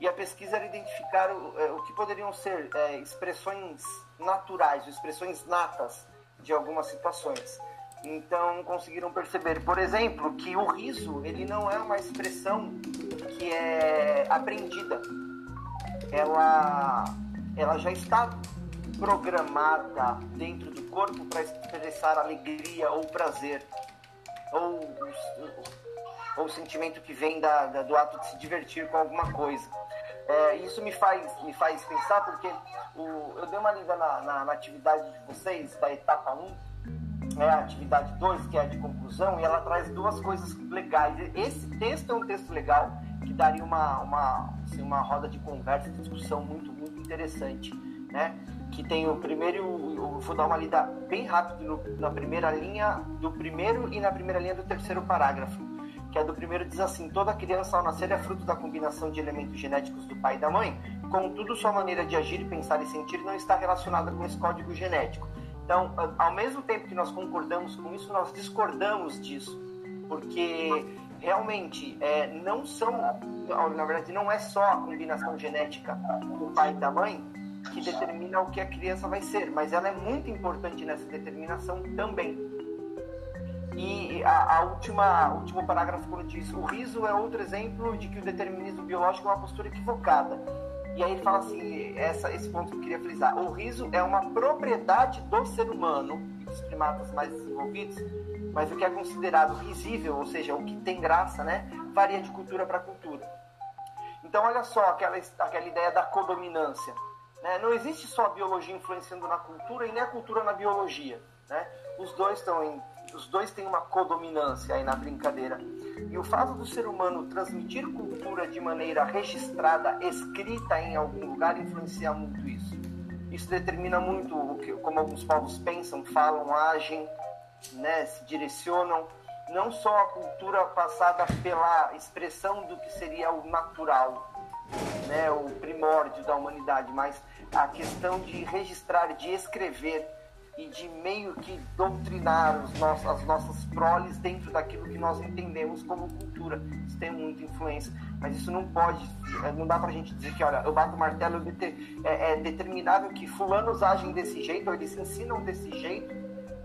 E a pesquisa era identificar o, é, o que poderiam ser é, expressões naturais, expressões natas de algumas situações. Então conseguiram perceber, por exemplo, que o riso ele não é uma expressão que é aprendida. Ela, ela já está programada dentro do corpo para expressar alegria ou prazer ou ou o sentimento que vem da, da, do ato de se divertir com alguma coisa. É, isso me faz, me faz pensar porque o, eu dei uma lida na, na, na atividade de vocês, da etapa 1, né, a atividade 2, que é a de conclusão, e ela traz duas coisas legais. Esse texto é um texto legal, que daria uma, uma, assim, uma roda de conversa, de discussão muito, muito interessante, né? Que tem o primeiro, eu vou dar uma lida bem rápido na primeira linha do primeiro e na primeira linha do terceiro parágrafo, que é do primeiro diz assim: toda criança ao nascer é fruto da combinação de elementos genéticos do pai e da mãe, contudo sua maneira de agir, pensar e sentir não está relacionada com esse código genético então, ao mesmo tempo que nós concordamos com isso, nós discordamos disso, porque realmente é, não são, na verdade, não é só a combinação genética do pai e da mãe que determina o que a criança vai ser, mas ela é muito importante nessa determinação também. E a, a última, o último parágrafo quando diz o riso é outro exemplo de que o determinismo biológico é uma postura equivocada e aí ele fala assim, essa, esse ponto que eu queria frisar. O riso é uma propriedade do ser humano e dos primatas mais desenvolvidos, mas o que é considerado risível, ou seja, o que tem graça, né, varia de cultura para cultura. Então, olha só aquela, aquela ideia da codominância. Né? Não existe só a biologia influenciando na cultura e nem a cultura na biologia. Né? Os dois em os dois têm uma codominância aí na brincadeira. E o fato do ser humano transmitir cultura de maneira registrada, escrita em algum lugar, influencia muito isso. Isso determina muito o que, como alguns povos pensam, falam, agem, né, se direcionam. Não só a cultura passada pela expressão do que seria o natural, né, o primórdio da humanidade, mas a questão de registrar, de escrever, e de meio que doutrinar os nossos, as nossas proles dentro daquilo que nós entendemos como cultura. Isso tem muita influência, mas isso não pode, é, não dá pra gente dizer que, olha, eu bato o martelo, é, é determinável que fulanos agem desse jeito, ou eles ensinam desse jeito,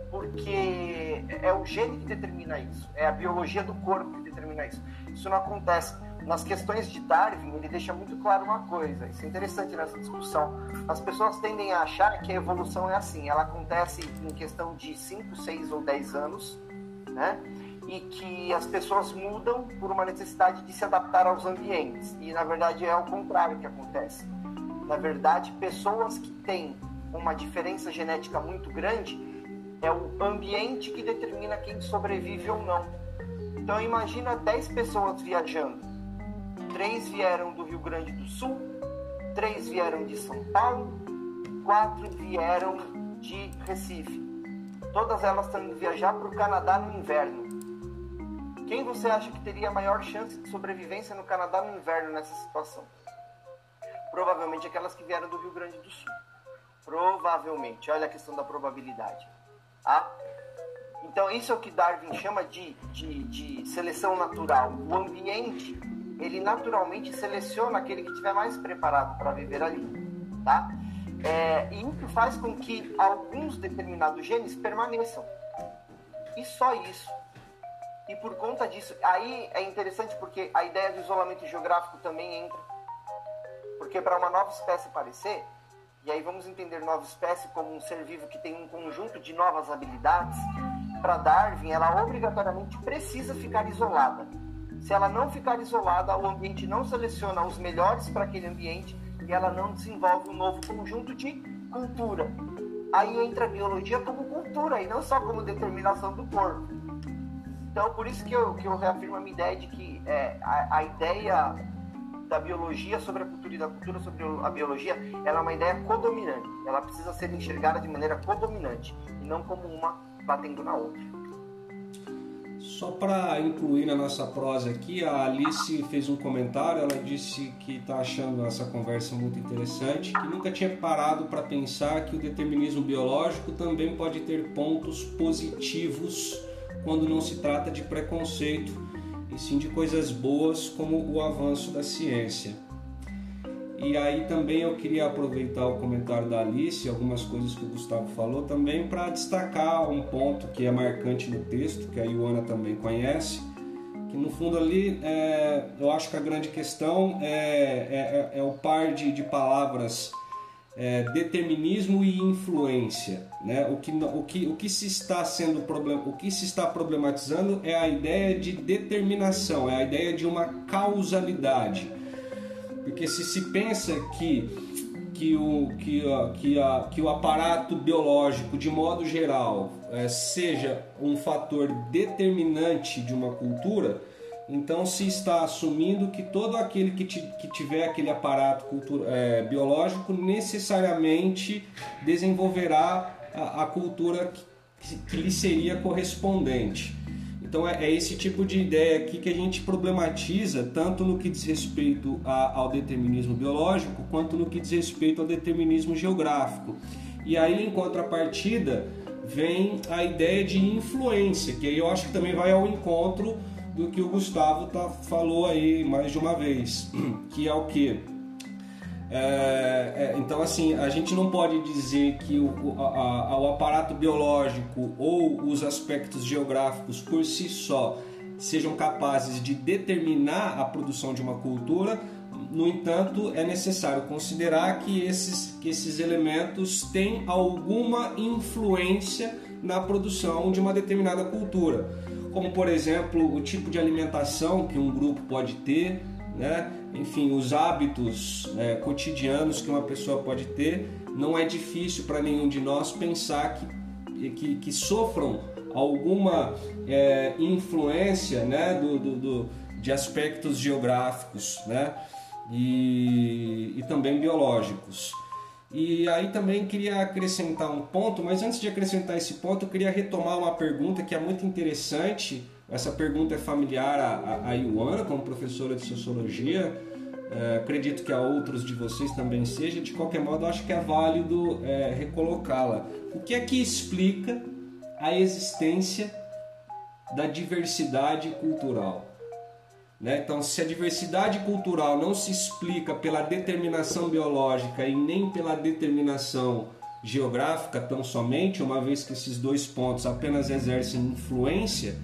porque é o gene que determina isso, é a biologia do corpo que determina isso. Isso não acontece nas questões de Darwin, ele deixa muito claro uma coisa, isso é interessante nessa discussão. As pessoas tendem a achar que a evolução é assim, ela acontece em questão de 5, 6 ou 10 anos, né? E que as pessoas mudam por uma necessidade de se adaptar aos ambientes. E na verdade é o contrário que acontece. Na verdade, pessoas que têm uma diferença genética muito grande, é o ambiente que determina quem sobrevive ou não. Então imagina 10 pessoas viajando Três vieram do Rio Grande do Sul, três vieram de São Paulo, quatro vieram de Recife. Todas elas estão indo viajar para o Canadá no inverno. Quem você acha que teria maior chance de sobrevivência no Canadá no inverno nessa situação? Provavelmente aquelas que vieram do Rio Grande do Sul. Provavelmente. Olha a questão da probabilidade. Tá? Então, isso é o que Darwin chama de, de, de seleção natural. O ambiente ele naturalmente seleciona aquele que estiver mais preparado para viver ali, tá? É, e isso faz com que alguns determinados genes permaneçam. E só isso. E por conta disso, aí é interessante porque a ideia do isolamento geográfico também entra. Porque para uma nova espécie aparecer, e aí vamos entender nova espécie como um ser vivo que tem um conjunto de novas habilidades, para Darwin ela obrigatoriamente precisa ficar isolada. Se ela não ficar isolada, o ambiente não seleciona os melhores para aquele ambiente e ela não desenvolve um novo conjunto de cultura. Aí entra a biologia como cultura e não só como determinação do corpo. Então, por isso que eu, que eu reafirmo a minha ideia de que é, a, a ideia da biologia sobre a cultura e da cultura sobre a biologia, ela é uma ideia codominante. Ela precisa ser enxergada de maneira codominante e não como uma batendo na outra. Só para incluir na nossa prosa aqui, a Alice fez um comentário. Ela disse que está achando essa conversa muito interessante, que nunca tinha parado para pensar que o determinismo biológico também pode ter pontos positivos quando não se trata de preconceito, e sim de coisas boas como o avanço da ciência. E aí também eu queria aproveitar o comentário da Alice, algumas coisas que o Gustavo falou também, para destacar um ponto que é marcante no texto, que a Ioana também conhece, que no fundo ali é, eu acho que a grande questão é, é, é, é o par de, de palavras é, determinismo e influência. Né? O, que, o, que, o, que se está sendo problem, o que se está problematizando é a ideia de determinação, é a ideia de uma causalidade porque se se pensa que, que, o, que, a, que, a, que o aparato biológico, de modo geral, é, seja um fator determinante de uma cultura, então se está assumindo que todo aquele que, que tiver aquele aparato cultura, é, biológico necessariamente desenvolverá a, a cultura que, que lhe seria correspondente. Então é, é, esse tipo de ideia aqui que a gente problematiza tanto no que diz respeito a, ao determinismo biológico quanto no que diz respeito ao determinismo geográfico. E aí em contrapartida vem a ideia de influência, que aí eu acho que também vai ao encontro do que o Gustavo tá, falou aí mais de uma vez, que é o que? É, é, então, assim, a gente não pode dizer que o, a, a, o aparato biológico ou os aspectos geográficos por si só sejam capazes de determinar a produção de uma cultura. No entanto, é necessário considerar que esses, que esses elementos têm alguma influência na produção de uma determinada cultura, como por exemplo o tipo de alimentação que um grupo pode ter, né? enfim, os hábitos é, cotidianos que uma pessoa pode ter, não é difícil para nenhum de nós pensar que, que, que sofram alguma é, influência né, do, do, do, de aspectos geográficos né, e, e também biológicos. E aí também queria acrescentar um ponto, mas antes de acrescentar esse ponto, eu queria retomar uma pergunta que é muito interessante essa pergunta é familiar a, a, Ioana, como professora de sociologia. é, acredito que a outros de vocês também seja, de qualquer modo, acho que é válido é, recolocá-la. O que é que explica a existência da diversidade cultural? Né? Então, se a diversidade cultural não se explica pela determinação biológica e nem pela determinação geográfica tão somente, uma vez que esses dois pontos apenas exercem influência,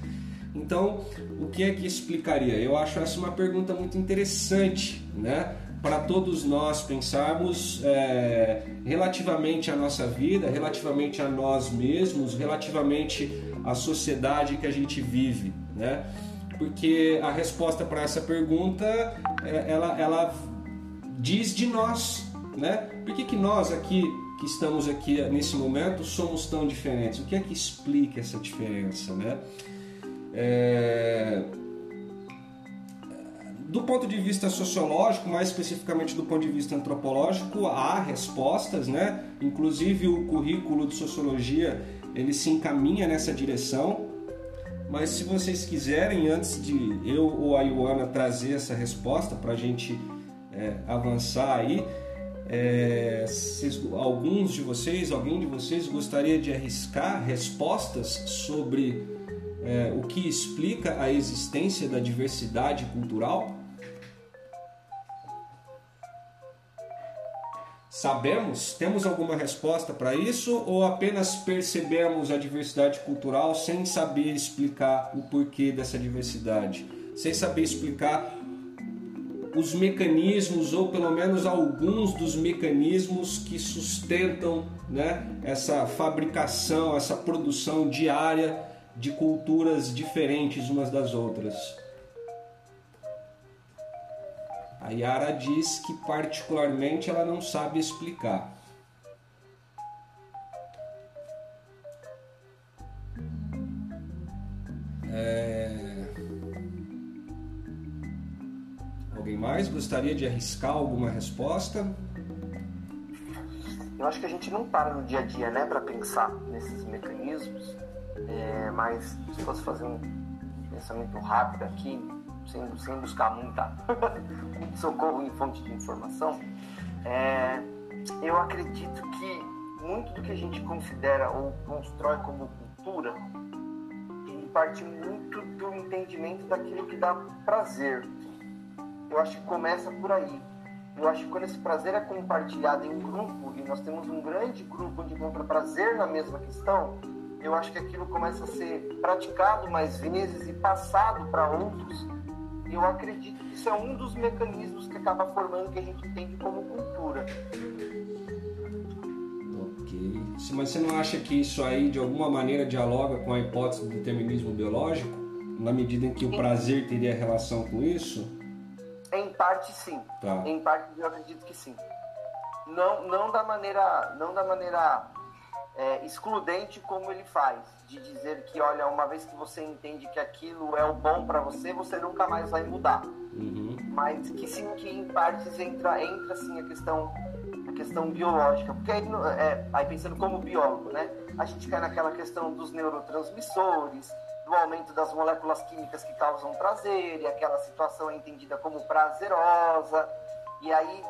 então, o que é que explicaria? Eu acho essa uma pergunta muito interessante, né? Para todos nós pensarmos é, relativamente à nossa vida, relativamente a nós mesmos, relativamente à sociedade que a gente vive, né? Porque a resposta para essa pergunta, é, ela, ela diz de nós, né? Por que, que nós aqui que estamos aqui nesse momento somos tão diferentes? O que é que explica essa diferença, né? É... Do ponto de vista sociológico, mais especificamente do ponto de vista antropológico, há respostas, né? Inclusive o currículo de sociologia ele se encaminha nessa direção. Mas se vocês quiserem, antes de eu ou a Ioana trazer essa resposta para a gente é, avançar aí, é, se alguns de vocês, alguém de vocês gostaria de arriscar respostas sobre é, o que explica a existência da diversidade cultural? Sabemos? Temos alguma resposta para isso ou apenas percebemos a diversidade cultural sem saber explicar o porquê dessa diversidade? Sem saber explicar os mecanismos ou pelo menos alguns dos mecanismos que sustentam né, essa fabricação, essa produção diária de culturas diferentes umas das outras. A Yara diz que particularmente ela não sabe explicar. É... Alguém mais gostaria de arriscar alguma resposta? Eu acho que a gente não para no dia a dia, né, para pensar nesses mecanismos é, mas se fosse fazer um pensamento rápido aqui, sem, sem buscar muita socorro em fonte de informação, é, eu acredito que muito do que a gente considera ou constrói como cultura parte muito do entendimento daquilo que dá prazer. Eu acho que começa por aí. Eu acho que quando esse prazer é compartilhado em um grupo e nós temos um grande grupo onde encontra prazer na mesma questão, eu acho que aquilo começa a ser praticado mais vezes e passado para outros. Eu acredito que isso é um dos mecanismos que acaba formando o que a gente entende como cultura. Ok. Mas você não acha que isso aí de alguma maneira dialoga com a hipótese do determinismo biológico? Na medida em que o prazer teria relação com isso? Em parte sim. Tá. Em parte eu acredito que sim. Não, não da maneira, não da maneira é, excludente como ele faz, de dizer que, olha, uma vez que você entende que aquilo é o bom para você, você nunca mais vai mudar. Uhum. Mas que sim, que em partes entra, entra sim a questão, a questão biológica. Porque aí, é, aí pensando como biólogo, né? A gente cai naquela questão dos neurotransmissores, do aumento das moléculas químicas que causam prazer, e aquela situação é entendida como prazerosa. E aí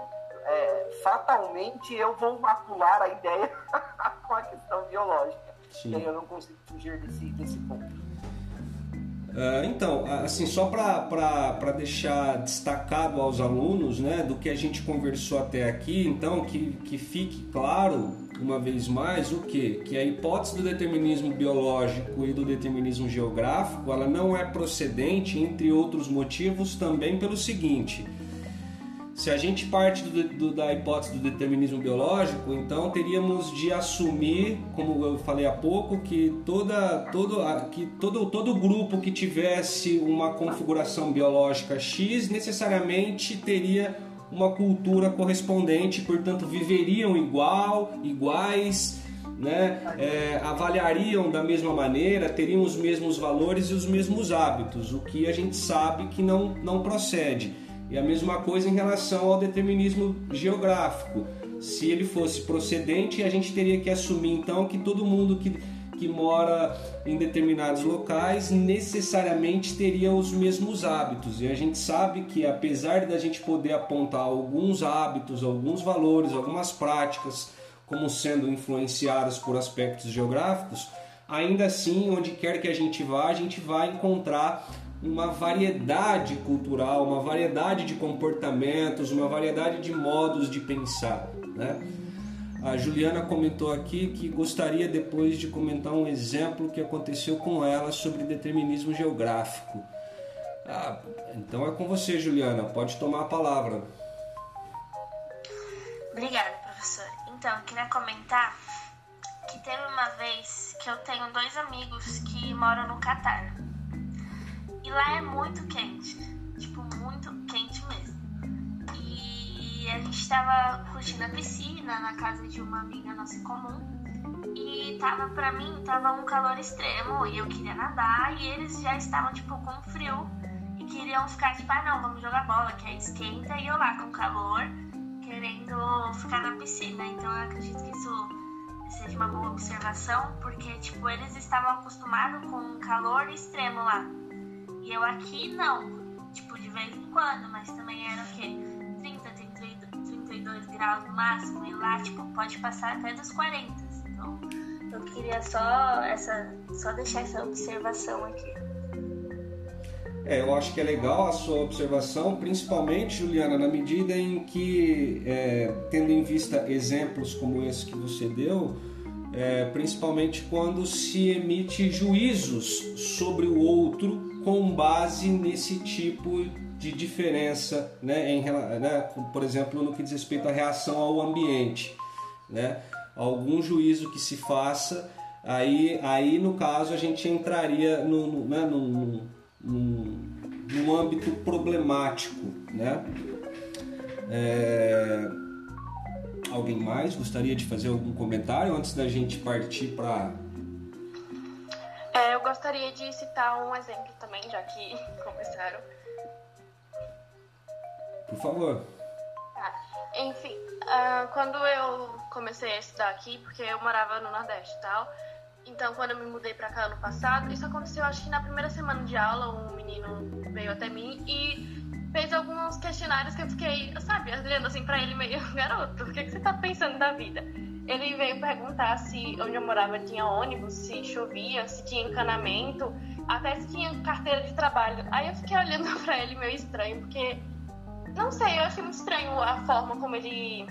é, fatalmente eu vou macular a ideia com a questão biológica. Sim. E aí eu não consigo fugir desse, desse ponto. Uh, então, assim, só para deixar destacado aos alunos né, do que a gente conversou até aqui, então que, que fique claro uma vez mais o que? Que a hipótese do determinismo biológico e do determinismo geográfico ela não é procedente, entre outros motivos, também pelo seguinte se a gente parte do, do, da hipótese do determinismo biológico, então teríamos de assumir, como eu falei há pouco, que, toda, todo, que todo, todo grupo que tivesse uma configuração biológica X necessariamente teria uma cultura correspondente, portanto viveriam igual, iguais, né? É, avaliariam da mesma maneira, teriam os mesmos valores e os mesmos hábitos, o que a gente sabe que não, não procede. E a mesma coisa em relação ao determinismo geográfico. Se ele fosse procedente, a gente teria que assumir então que todo mundo que, que mora em determinados locais necessariamente teria os mesmos hábitos. E a gente sabe que apesar da gente poder apontar alguns hábitos, alguns valores, algumas práticas como sendo influenciadas por aspectos geográficos, ainda assim, onde quer que a gente vá, a gente vai encontrar uma variedade cultural, uma variedade de comportamentos, uma variedade de modos de pensar, né? A Juliana comentou aqui que gostaria depois de comentar um exemplo que aconteceu com ela sobre determinismo geográfico. Ah, então é com você, Juliana. Pode tomar a palavra. Obrigada, professor. Então, queria comentar que teve uma vez que eu tenho dois amigos que moram no Catar. E lá é muito quente. Tipo, muito quente mesmo. E a gente tava curtindo a piscina na casa de uma amiga nossa em comum. E tava, pra mim, tava um calor extremo e eu queria nadar e eles já estavam, tipo, com frio e queriam ficar, tipo, ah, não, vamos jogar bola, que aí esquenta. E eu lá com calor, querendo ficar na piscina. Então eu acredito que isso seja uma boa observação, porque, tipo, eles estavam acostumados com calor extremo lá. E eu aqui não. Tipo, de vez em quando, mas também era o quê? 30, 32 graus no máximo. E lá, tipo, pode passar até dos 40. Então, eu queria só essa. só deixar essa observação aqui. É, eu acho que é legal a sua observação, principalmente, Juliana, na medida em que, é, tendo em vista exemplos como esse que você deu, é, principalmente quando se emite juízos sobre o outro com base nesse tipo de diferença, né, em, né, por exemplo, no que diz respeito à reação ao ambiente, né, algum juízo que se faça, aí, aí no caso a gente entraria no, no, né, no, no, no âmbito problemático, né. É... Alguém mais gostaria de fazer algum comentário antes da gente partir para gostaria de citar um exemplo também, já que começaram. Por favor. Tá. Enfim, uh, quando eu comecei a estudar aqui, porque eu morava no Nordeste e tal, então quando eu me mudei pra cá ano passado, isso aconteceu acho que na primeira semana de aula, um menino veio até mim e fez alguns questionários que eu fiquei, sabe, olhando assim pra ele meio, garoto, o que, que você tá pensando da vida? Ele veio perguntar se onde eu morava tinha ônibus, se chovia, se tinha encanamento, até se tinha carteira de trabalho. Aí eu fiquei olhando para ele meio estranho, porque não sei, eu achei muito estranho a forma como ele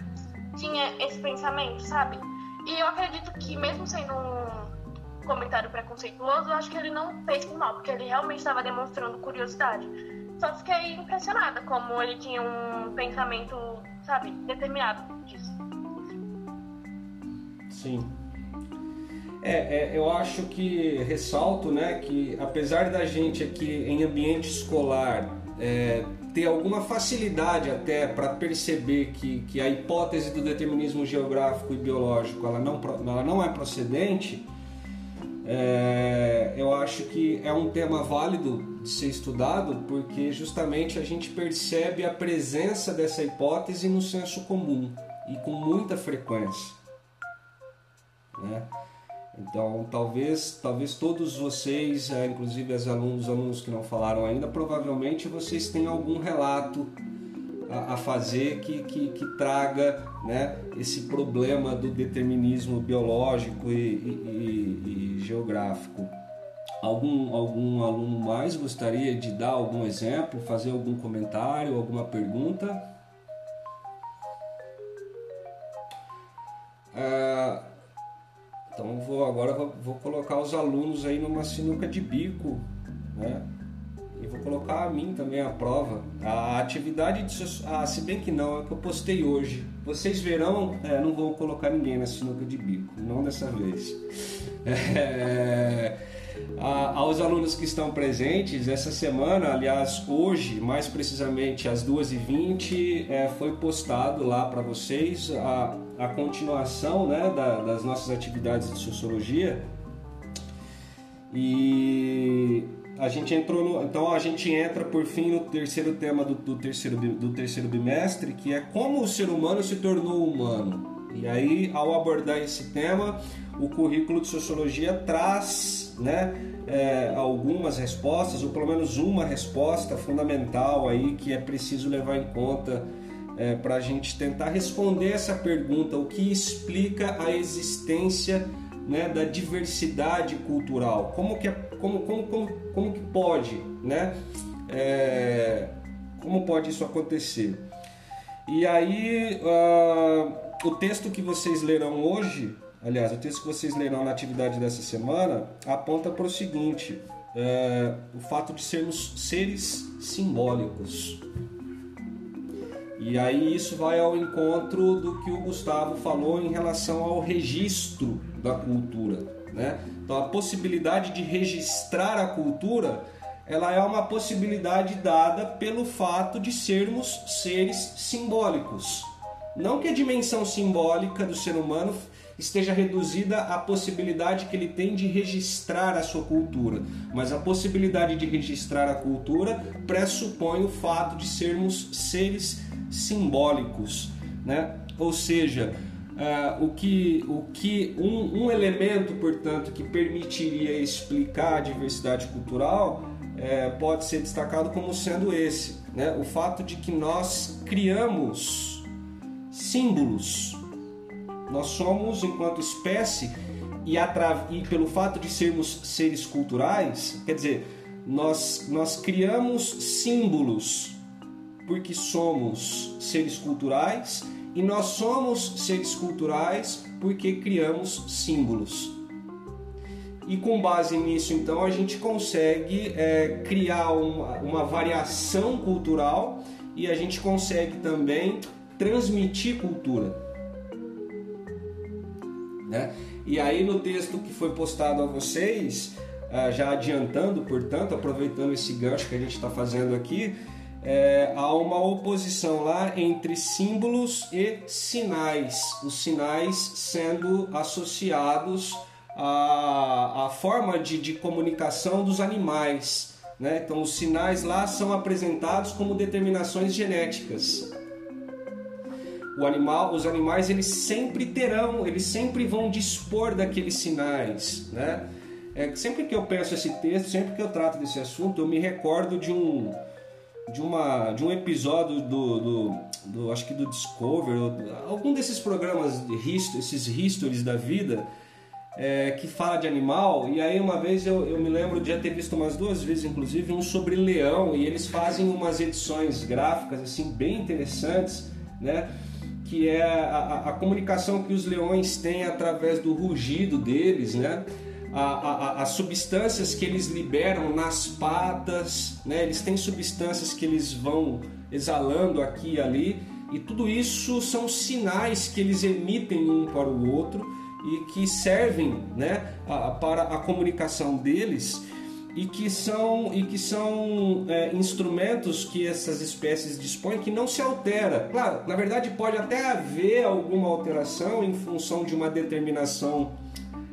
tinha esse pensamento, sabe? E eu acredito que mesmo sendo um comentário preconceituoso, eu acho que ele não fez mal, porque ele realmente estava demonstrando curiosidade. Só fiquei impressionada como ele tinha um pensamento, sabe, determinado disso. Sim. É, é, eu acho que ressalto, né, que apesar da gente aqui em ambiente escolar é, ter alguma facilidade até para perceber que, que a hipótese do determinismo geográfico e biológico ela não, ela não é procedente, é, eu acho que é um tema válido de ser estudado porque justamente a gente percebe a presença dessa hipótese no senso comum e com muita frequência. Né? Então, talvez, talvez todos vocês, é, inclusive os alunos, os alunos que não falaram ainda, provavelmente vocês tenham algum relato a, a fazer que, que, que, traga né, esse problema do determinismo biológico e, e, e, e geográfico. Algum, algum aluno mais gostaria de dar algum exemplo, fazer algum comentário, alguma pergunta? Uh, então vou agora vou, colocar os alunos aí numa sinuca de bico, né? E vou colocar a mim também à prova. A atividade de ah, se bem que não, é que eu postei hoje. Vocês verão, é, não vou colocar ninguém na sinuca de bico, não dessa vez. É, a, aos alunos que estão presentes, essa semana, aliás, hoje, mais precisamente às 2h20, é, foi postado lá para vocês a, a continuação né, da, das nossas atividades de sociologia. E a gente entrou no, então a gente entra por fim no terceiro tema do, do, terceiro, do terceiro bimestre, que é como o ser humano se tornou humano. E aí, ao abordar esse tema, o currículo de sociologia traz né, é, algumas respostas, ou pelo menos uma resposta fundamental aí que é preciso levar em conta é, para a gente tentar responder essa pergunta: o que explica a existência né, da diversidade cultural? Como que, é, como, como, como, como que pode, né? É, como pode isso acontecer? E aí, uh, o texto que vocês lerão hoje aliás, o texto que vocês lerão na atividade dessa semana aponta para o seguinte: é, o fato de sermos seres simbólicos. E aí isso vai ao encontro do que o Gustavo falou em relação ao registro da cultura. Né? Então a possibilidade de registrar a cultura ela é uma possibilidade dada pelo fato de sermos seres simbólicos. Não que a dimensão simbólica do ser humano esteja reduzida à possibilidade que ele tem de registrar a sua cultura, mas a possibilidade de registrar a cultura pressupõe o fato de sermos seres simbólicos, né? Ou seja, uh, o que, o que um, um, elemento, portanto, que permitiria explicar a diversidade cultural é, pode ser destacado como sendo esse, né? O fato de que nós criamos símbolos nós somos, enquanto espécie, e, e pelo fato de sermos seres culturais, quer dizer, nós, nós criamos símbolos porque somos seres culturais e nós somos seres culturais porque criamos símbolos. E com base nisso, então, a gente consegue é, criar uma, uma variação cultural e a gente consegue também transmitir cultura. Né? E aí no texto que foi postado a vocês, ah, já adiantando, portanto, aproveitando esse gancho que a gente está fazendo aqui, é, há uma oposição lá entre símbolos e sinais, os sinais sendo associados à, à forma de, de comunicação dos animais. Né? Então, os sinais lá são apresentados como determinações genéticas animal, os animais eles sempre terão, eles sempre vão dispor daqueles sinais, né? É, sempre que eu penso esse texto, sempre que eu trato desse assunto, eu me recordo de um de uma de um episódio do, do, do acho que do Discovery, algum desses programas de esses histories da vida é, que fala de animal. E aí uma vez eu, eu me lembro de já ter visto umas duas vezes, inclusive, um sobre leão e eles fazem umas edições gráficas assim bem interessantes, né? que é a, a, comunicação que os leões têm através do rugido deles, né? A, as substâncias que eles liberam nas patas, né? Eles têm substâncias que eles vão exalando aqui e ali, e tudo isso são sinais que eles emitem um para o outro e que servem, né, para a comunicação deles e que são, e que são é, instrumentos que essas espécies dispõem que não se altera. Claro, na verdade pode até haver alguma alteração em função de uma determinação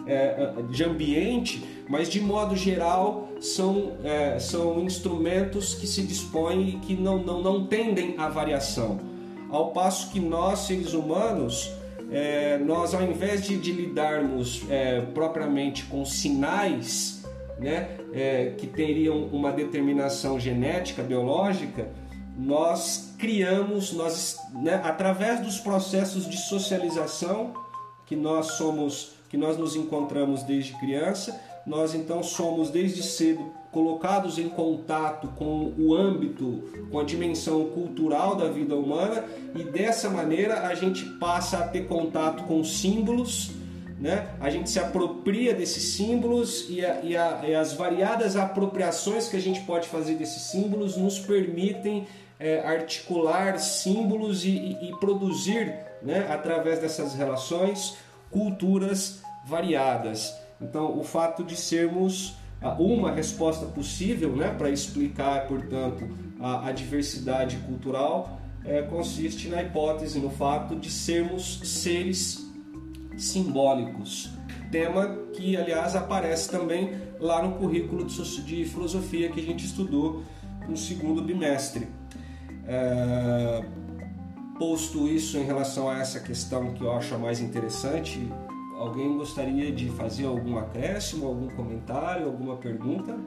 é, de ambiente, mas de modo geral são, é, são instrumentos que se dispõem e que não, não, não tendem à variação. Ao passo que nós, seres humanos, é, nós ao invés de, de lidarmos é, propriamente com sinais né, é, que teriam uma determinação genética, biológica, nós criamos, nós, né, através dos processos de socialização que nós somos, que nós nos encontramos desde criança, nós então somos desde cedo colocados em contato com o âmbito, com a dimensão cultural da vida humana e dessa maneira a gente passa a ter contato com símbolos né? a gente se apropria desses símbolos e, a, e, a, e, as variadas apropriações que a gente pode fazer desses símbolos nos permitem é, articular símbolos e, e, produzir, né, através dessas relações, culturas variadas. Então, o fato de sermos uma resposta possível né, para explicar, portanto, a, a diversidade cultural é, consiste na hipótese, no fato de sermos seres simbólicos. Tema que, aliás, aparece também lá no currículo de filosofia que a gente estudou no segundo bimestre. É... posto isso em relação a essa questão que eu acho mais interessante, alguém gostaria de fazer algum acréscimo, algum comentário, alguma pergunta?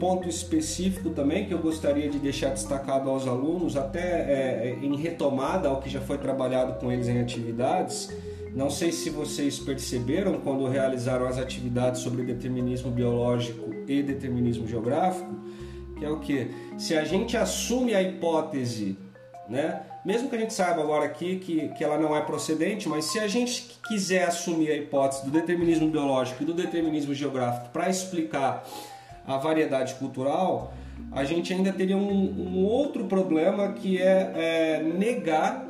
Ponto específico também que eu gostaria de deixar destacado aos alunos, até é, é, em retomada ao que já foi trabalhado com eles em atividades. Não sei se vocês perceberam quando realizaram as atividades sobre determinismo biológico e determinismo geográfico, que é o que? Se a gente assume a hipótese, né? Mesmo que a gente saiba agora aqui que, que ela não é procedente, mas se a gente quiser assumir a hipótese do determinismo biológico e do determinismo geográfico para explicar a variedade cultural, a gente ainda teria um, um outro problema que é, é negar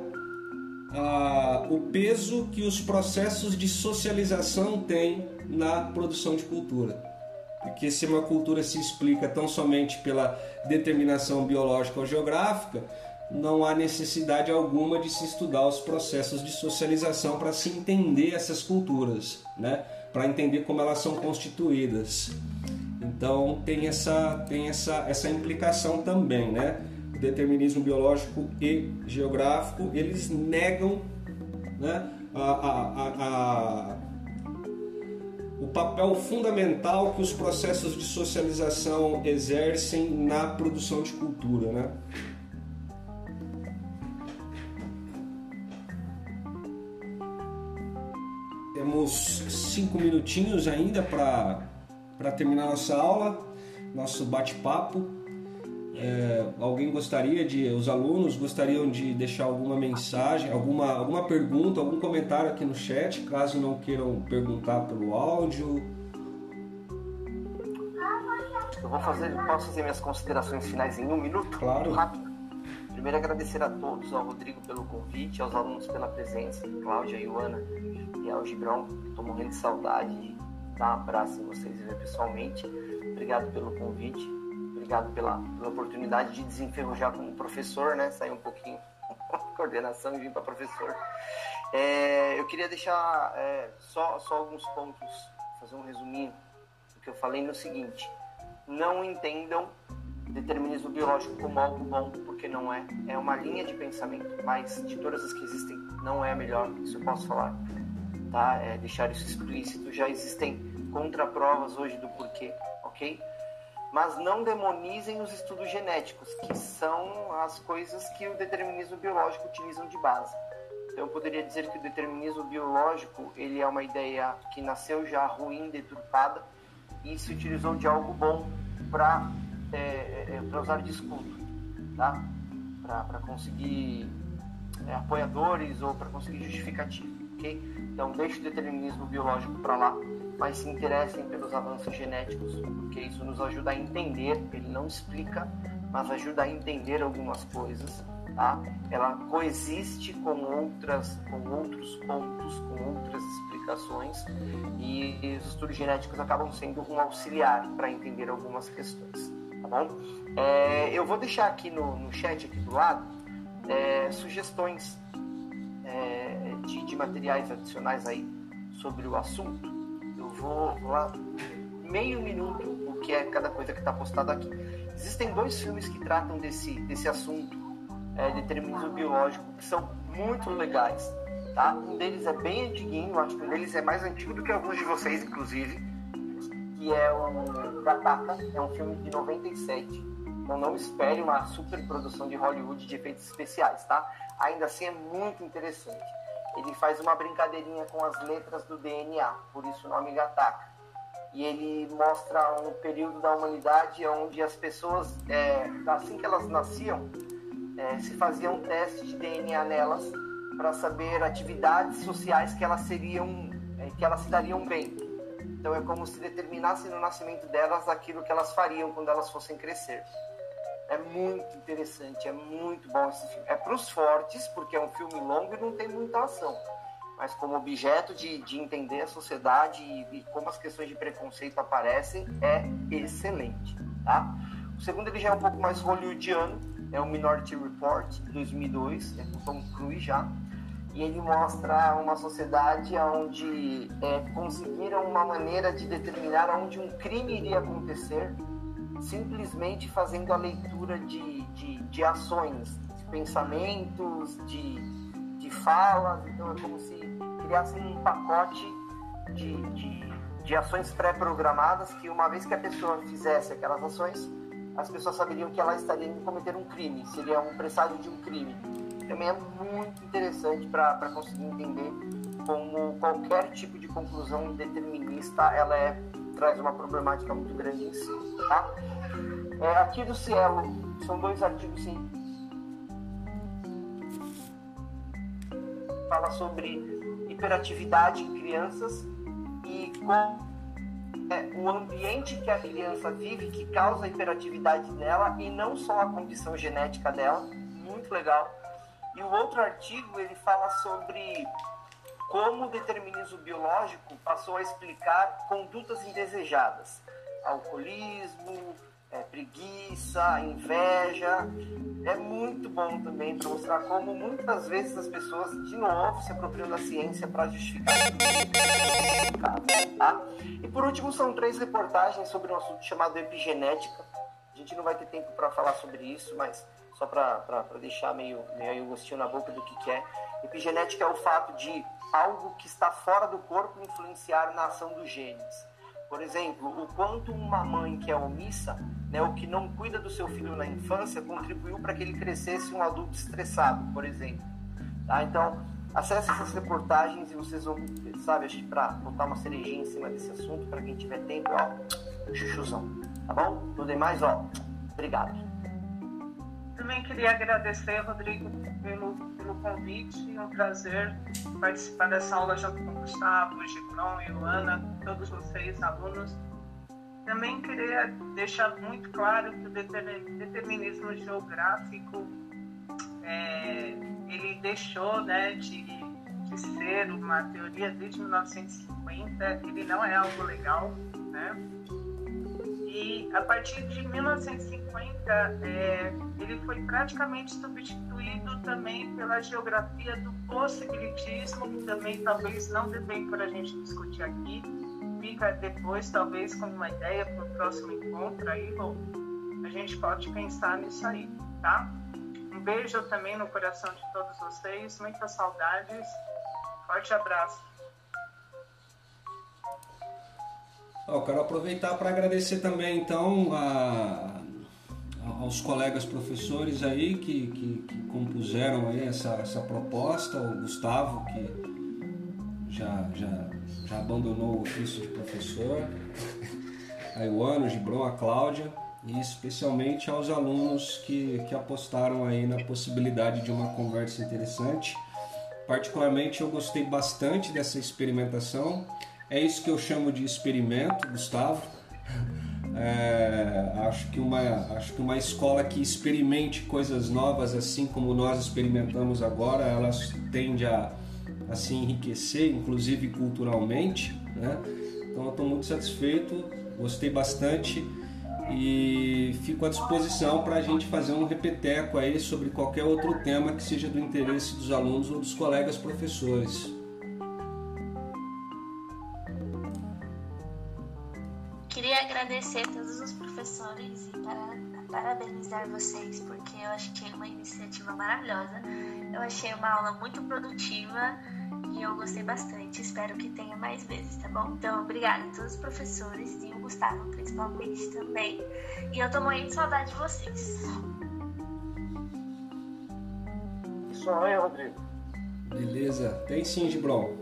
ah, o peso que os processos de socialização têm na produção de cultura. Porque se uma cultura se explica tão somente pela determinação biológica ou geográfica, não há necessidade alguma de se estudar os processos de socialização para se entender essas culturas, né? para entender como elas são constituídas. Então tem essa, tem essa, essa implicação também, né? O determinismo biológico e geográfico, eles negam né, a, a, a, o papel fundamental que os processos de socialização exercem na produção de cultura, né? Temos cinco minutinhos ainda para para terminar nossa aula, nosso bate-papo. É, alguém gostaria de, os alunos gostariam de deixar alguma mensagem, alguma, alguma pergunta, algum comentário aqui no chat, caso não queiram perguntar pelo áudio. Eu vou fazer, posso fazer minhas considerações finais em um minuto? Claro. Rápido. Primeiro agradecer a todos, ao Rodrigo pelo convite, aos alunos pela presença, Cláudia, Ioana e ao Gibrão. Estou morrendo de saudade um abraço vocês pessoalmente. Obrigado pelo convite, obrigado pela, pela oportunidade de desenferrujar como professor, né? Sair um pouquinho da coordenação e vir para professor. É, eu queria deixar é, só, só alguns pontos, fazer um resuminho do que eu falei no seguinte: não entendam determinismo biológico como algo bom, porque não é. É uma linha de pensamento, mas de todas as que existem, não é a melhor, isso eu posso falar. Tá? É, deixar isso explícito. Já existem contraprovas hoje do porquê, ok? Mas não demonizem os estudos genéticos, que são as coisas que o determinismo biológico utilizam de base. Então, eu poderia dizer que o determinismo biológico ele é uma ideia que nasceu já ruim, deturpada, e se utilizou de algo bom para é, é, é usar de escudo, tá? Para conseguir é, apoiadores ou para conseguir justificativa, ok? Então, deixe o determinismo biológico para lá mas se interessem pelos avanços genéticos, porque isso nos ajuda a entender, ele não explica, mas ajuda a entender algumas coisas, tá? Ela coexiste com outras, com outros pontos, com outras explicações, e os estudos genéticos acabam sendo um auxiliar para entender algumas questões, tá bom? É, eu vou deixar aqui no, no chat aqui do lado é, sugestões é, de, de materiais adicionais aí sobre o assunto vou lá meio minuto o que é cada coisa que está postada aqui. Existem dois filmes que tratam desse, desse assunto, é, determinismo biológico, que são muito legais. Tá? Um deles é bem antiguinho, acho que um deles é mais antigo do que alguns de vocês, inclusive, que é o Gataka, é um filme de 97. Então não espere uma super produção de Hollywood de efeitos especiais, tá? Ainda assim é muito interessante ele faz uma brincadeirinha com as letras do DNA, por isso o nome Gataka. E ele mostra um período da humanidade onde as pessoas, é, assim que elas nasciam, é, se fazia um teste de DNA nelas para saber atividades sociais que elas seriam, é, que elas se dariam bem. Então é como se determinasse no nascimento delas aquilo que elas fariam quando elas fossem crescer. É muito interessante, é muito bom esse filme. É para os fortes, porque é um filme longo e não tem muita ação. Mas como objeto de, de entender a sociedade e, e como as questões de preconceito aparecem, é excelente. Tá? O segundo ele já é um pouco mais hollywoodiano, é o Minority Report de 2002, é com Tom Cruise já, e ele mostra uma sociedade onde é, conseguiram uma maneira de determinar onde um crime iria acontecer, simplesmente fazendo a leitura de, de, de ações, de pensamentos, de, de falas, então é como se criassem um pacote de, de, de ações pré-programadas que uma vez que a pessoa fizesse aquelas ações, as pessoas saberiam que ela estaria em cometer um crime, seria um presságio de um crime. Também é muito interessante para conseguir entender como qualquer tipo de conclusão determinista ela é, traz uma problemática muito grande em si. Tá? É, aqui do Cielo, são dois artigos sim. Fala sobre hiperatividade em crianças e como é, o ambiente que a criança vive que causa a hiperatividade dela e não só a condição genética dela. Muito legal. E o outro artigo ele fala sobre como o determinismo biológico passou a explicar condutas indesejadas, alcoolismo, é, preguiça, inveja. É muito bom também para mostrar como muitas vezes as pessoas, de novo, se apropriam da ciência para justificar. Tá? E por último, são três reportagens sobre um assunto chamado epigenética. A gente não vai ter tempo para falar sobre isso, mas só para deixar meio, meio gostinho na boca do que, que é. Epigenética é o fato de algo que está fora do corpo influenciar na ação dos genes. Por exemplo, o quanto uma mãe que é omissa, né, ou que não cuida do seu filho na infância, contribuiu para que ele crescesse um adulto estressado, por exemplo. Tá? Então, acesse essas reportagens e vocês vão, sabe, acho que para botar uma cerejinha em cima desse assunto, para quem tiver tempo, ó, chuchuzão. Tá bom? Tudo demais, ó, obrigado. Também queria agradecer, Rodrigo, pelo, pelo convite. É um prazer participar dessa aula junto com o Gustavo, Gibron e Luana, todos vocês, alunos. Também queria deixar muito claro que o determinismo geográfico é, ele deixou né, de, de ser uma teoria desde 1950, ele não é algo legal, né? E a partir de 1950, é, ele foi praticamente substituído também pela geografia do possibilitismo, que também talvez não dê bem para a gente discutir aqui. Fica depois, talvez, como uma ideia para o próximo encontro aí, a gente pode pensar nisso aí, tá? Um beijo também no coração de todos vocês, muitas saudades, forte abraço. Eu quero aproveitar para agradecer também então a, aos colegas professores aí que, que, que, compuseram aí essa, essa proposta, o Gustavo que já, já, já abandonou o ofício de professor, a Ioana, o Gibron, a Cláudia. E especialmente aos alunos que, que apostaram aí na possibilidade de uma conversa interessante. Particularmente eu gostei bastante dessa experimentação é isso que eu chamo de experimento, Gustavo. É, acho, que uma, acho que uma escola que experimente coisas novas, assim como nós experimentamos agora, elas tende a, a se enriquecer, inclusive culturalmente. Né? Então eu estou muito satisfeito, gostei bastante e fico à disposição para a gente fazer um repeteco aí sobre qualquer outro tema que seja do interesse dos alunos ou dos colegas professores. Agradecer a todos os professores e para, parabenizar vocês, porque eu achei uma iniciativa maravilhosa. Eu achei uma aula muito produtiva e eu gostei bastante. Espero que tenha mais vezes, tá bom? Então, obrigada a todos os professores e o Gustavo principalmente também. E eu tô morrendo de saudade de vocês. Isso aí, Rodrigo. Beleza. Tem sim, Gibron.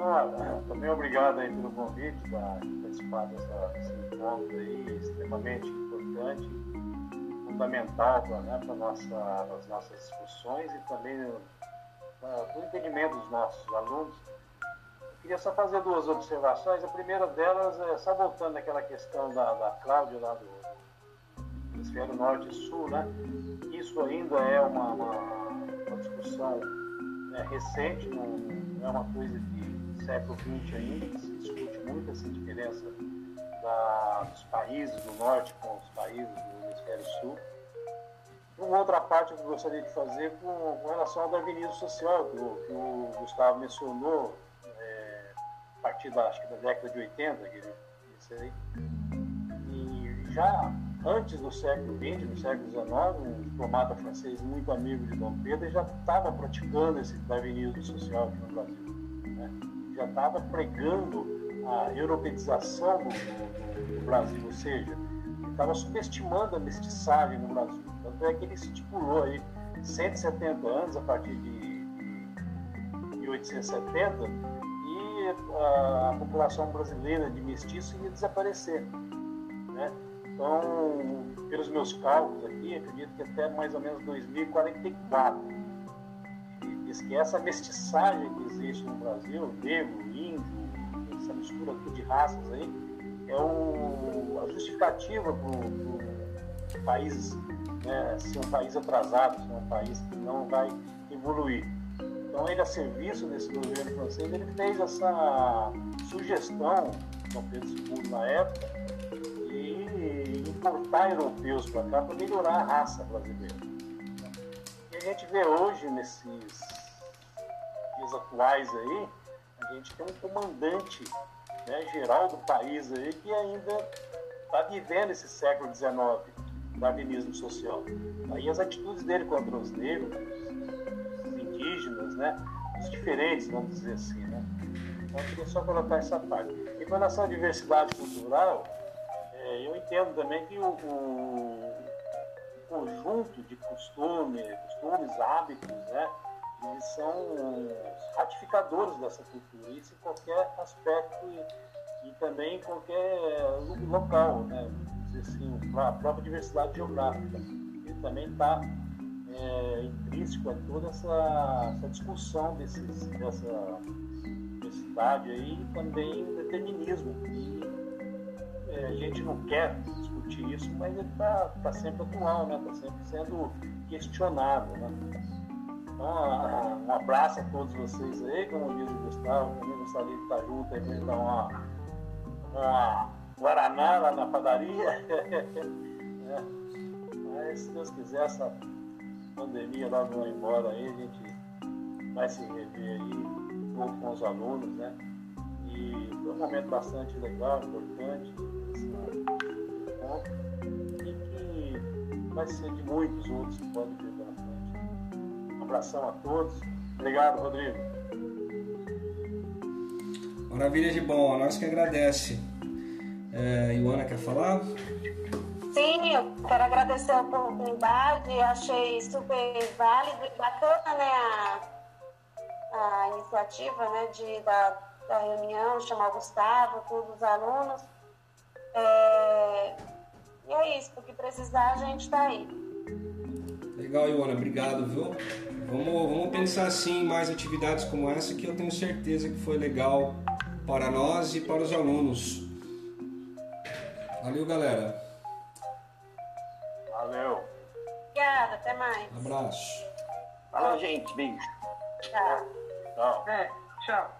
Ah, também obrigado aí pelo convite para participar dessa, desse encontro aí, extremamente importante, fundamental para né, nossa, as nossas discussões e também para o entendimento dos nossos alunos. Eu queria só fazer duas observações. A primeira delas é só voltando àquela questão da, da Cláudia lá do hemisfério norte e sul, né? Isso ainda é uma, uma, uma discussão né, recente, não, não é uma coisa que século XX ainda, muito essa diferença da, dos países do norte com os países do hemisfério sul. uma outra parte que eu gostaria de fazer com, com relação ao darwinismo social, que o, que o Gustavo mencionou, é, a partir da, acho que da década de 80, que disse aí. E já antes do século XX, no século XIX, um diplomata francês muito amigo de Dom Pedro já estava praticando esse darwinismo social aqui no Brasil. Né? Já estava pregando a europeização do, do, Brasil, ou seja, estava subestimando a mestiçagem no Brasil. Tanto é que ele estipulou aí 170 anos a partir de 1870 e a, a população brasileira de mestiço ia desaparecer. Né? Então, pelos meus cálculos aqui, acredito que até mais ou menos 2044. E diz que essa mestiçagem que existe no Brasil, negro, índio, essa mistura de raças aí, é o, a justificativa para o país né, ser um país atrasado, ser um país que não vai evoluir. Então, ele, a serviço desse governo francês, ele fez essa sugestão, Dom Pedro II na época, importar europeus para cá para melhorar a raça brasileira. E a gente vê hoje, nesses dias atuais aí, a gente tem um comandante né, geral do país aí que ainda está vivendo esse século XIX, darwinismo social. Aí as atitudes dele contra os negros, os indígenas, né, os diferentes, vamos dizer assim, né. Então eu queria só colocar essa parte. Em relação à diversidade cultural, é, eu entendo também que o, o, conjunto de costumes, costumes, hábitos, né, eles são ratificadores dessa cultura, isso em qualquer aspecto e, e também em qualquer local, né, dizer assim, a própria diversidade geográfica. Ele também está é, intrínseco a toda essa, essa discussão desses, dessa diversidade aí e também o determinismo. E, é, a gente não quer discutir isso, mas ele está tá sempre atual, né? Está sempre sendo questionado, né? Então, um abraço a todos vocês aí, como diz o Gustavo, também gostaria de estar junto aí dar uma, uma Guaraná lá na padaria. é. Mas se Deus quiser, essa pandemia não vai embora aí, a gente vai se rever aí, com os alunos, né? E foi um momento bastante legal, importante e que vai ser de muitos outros que podem vir abração a todos. Obrigado, Rodrigo. Maravilha de bom, a nós que agradece. É, Ioana quer falar? Sim, eu quero agradecer a oportunidade, achei super válido e bacana né, a, a iniciativa né, de, da, da reunião, chamar o Gustavo, todos os alunos. É, e é isso, o que precisar a gente está aí. Legal, Iona, obrigado, viu? Vamos, vamos pensar assim em mais atividades como essa que eu tenho certeza que foi legal para nós e para os alunos. Valeu, galera. Valeu. Obrigada, até mais. Um abraço. Valeu, gente. Beijo. Tchau. Tchau. É, tchau.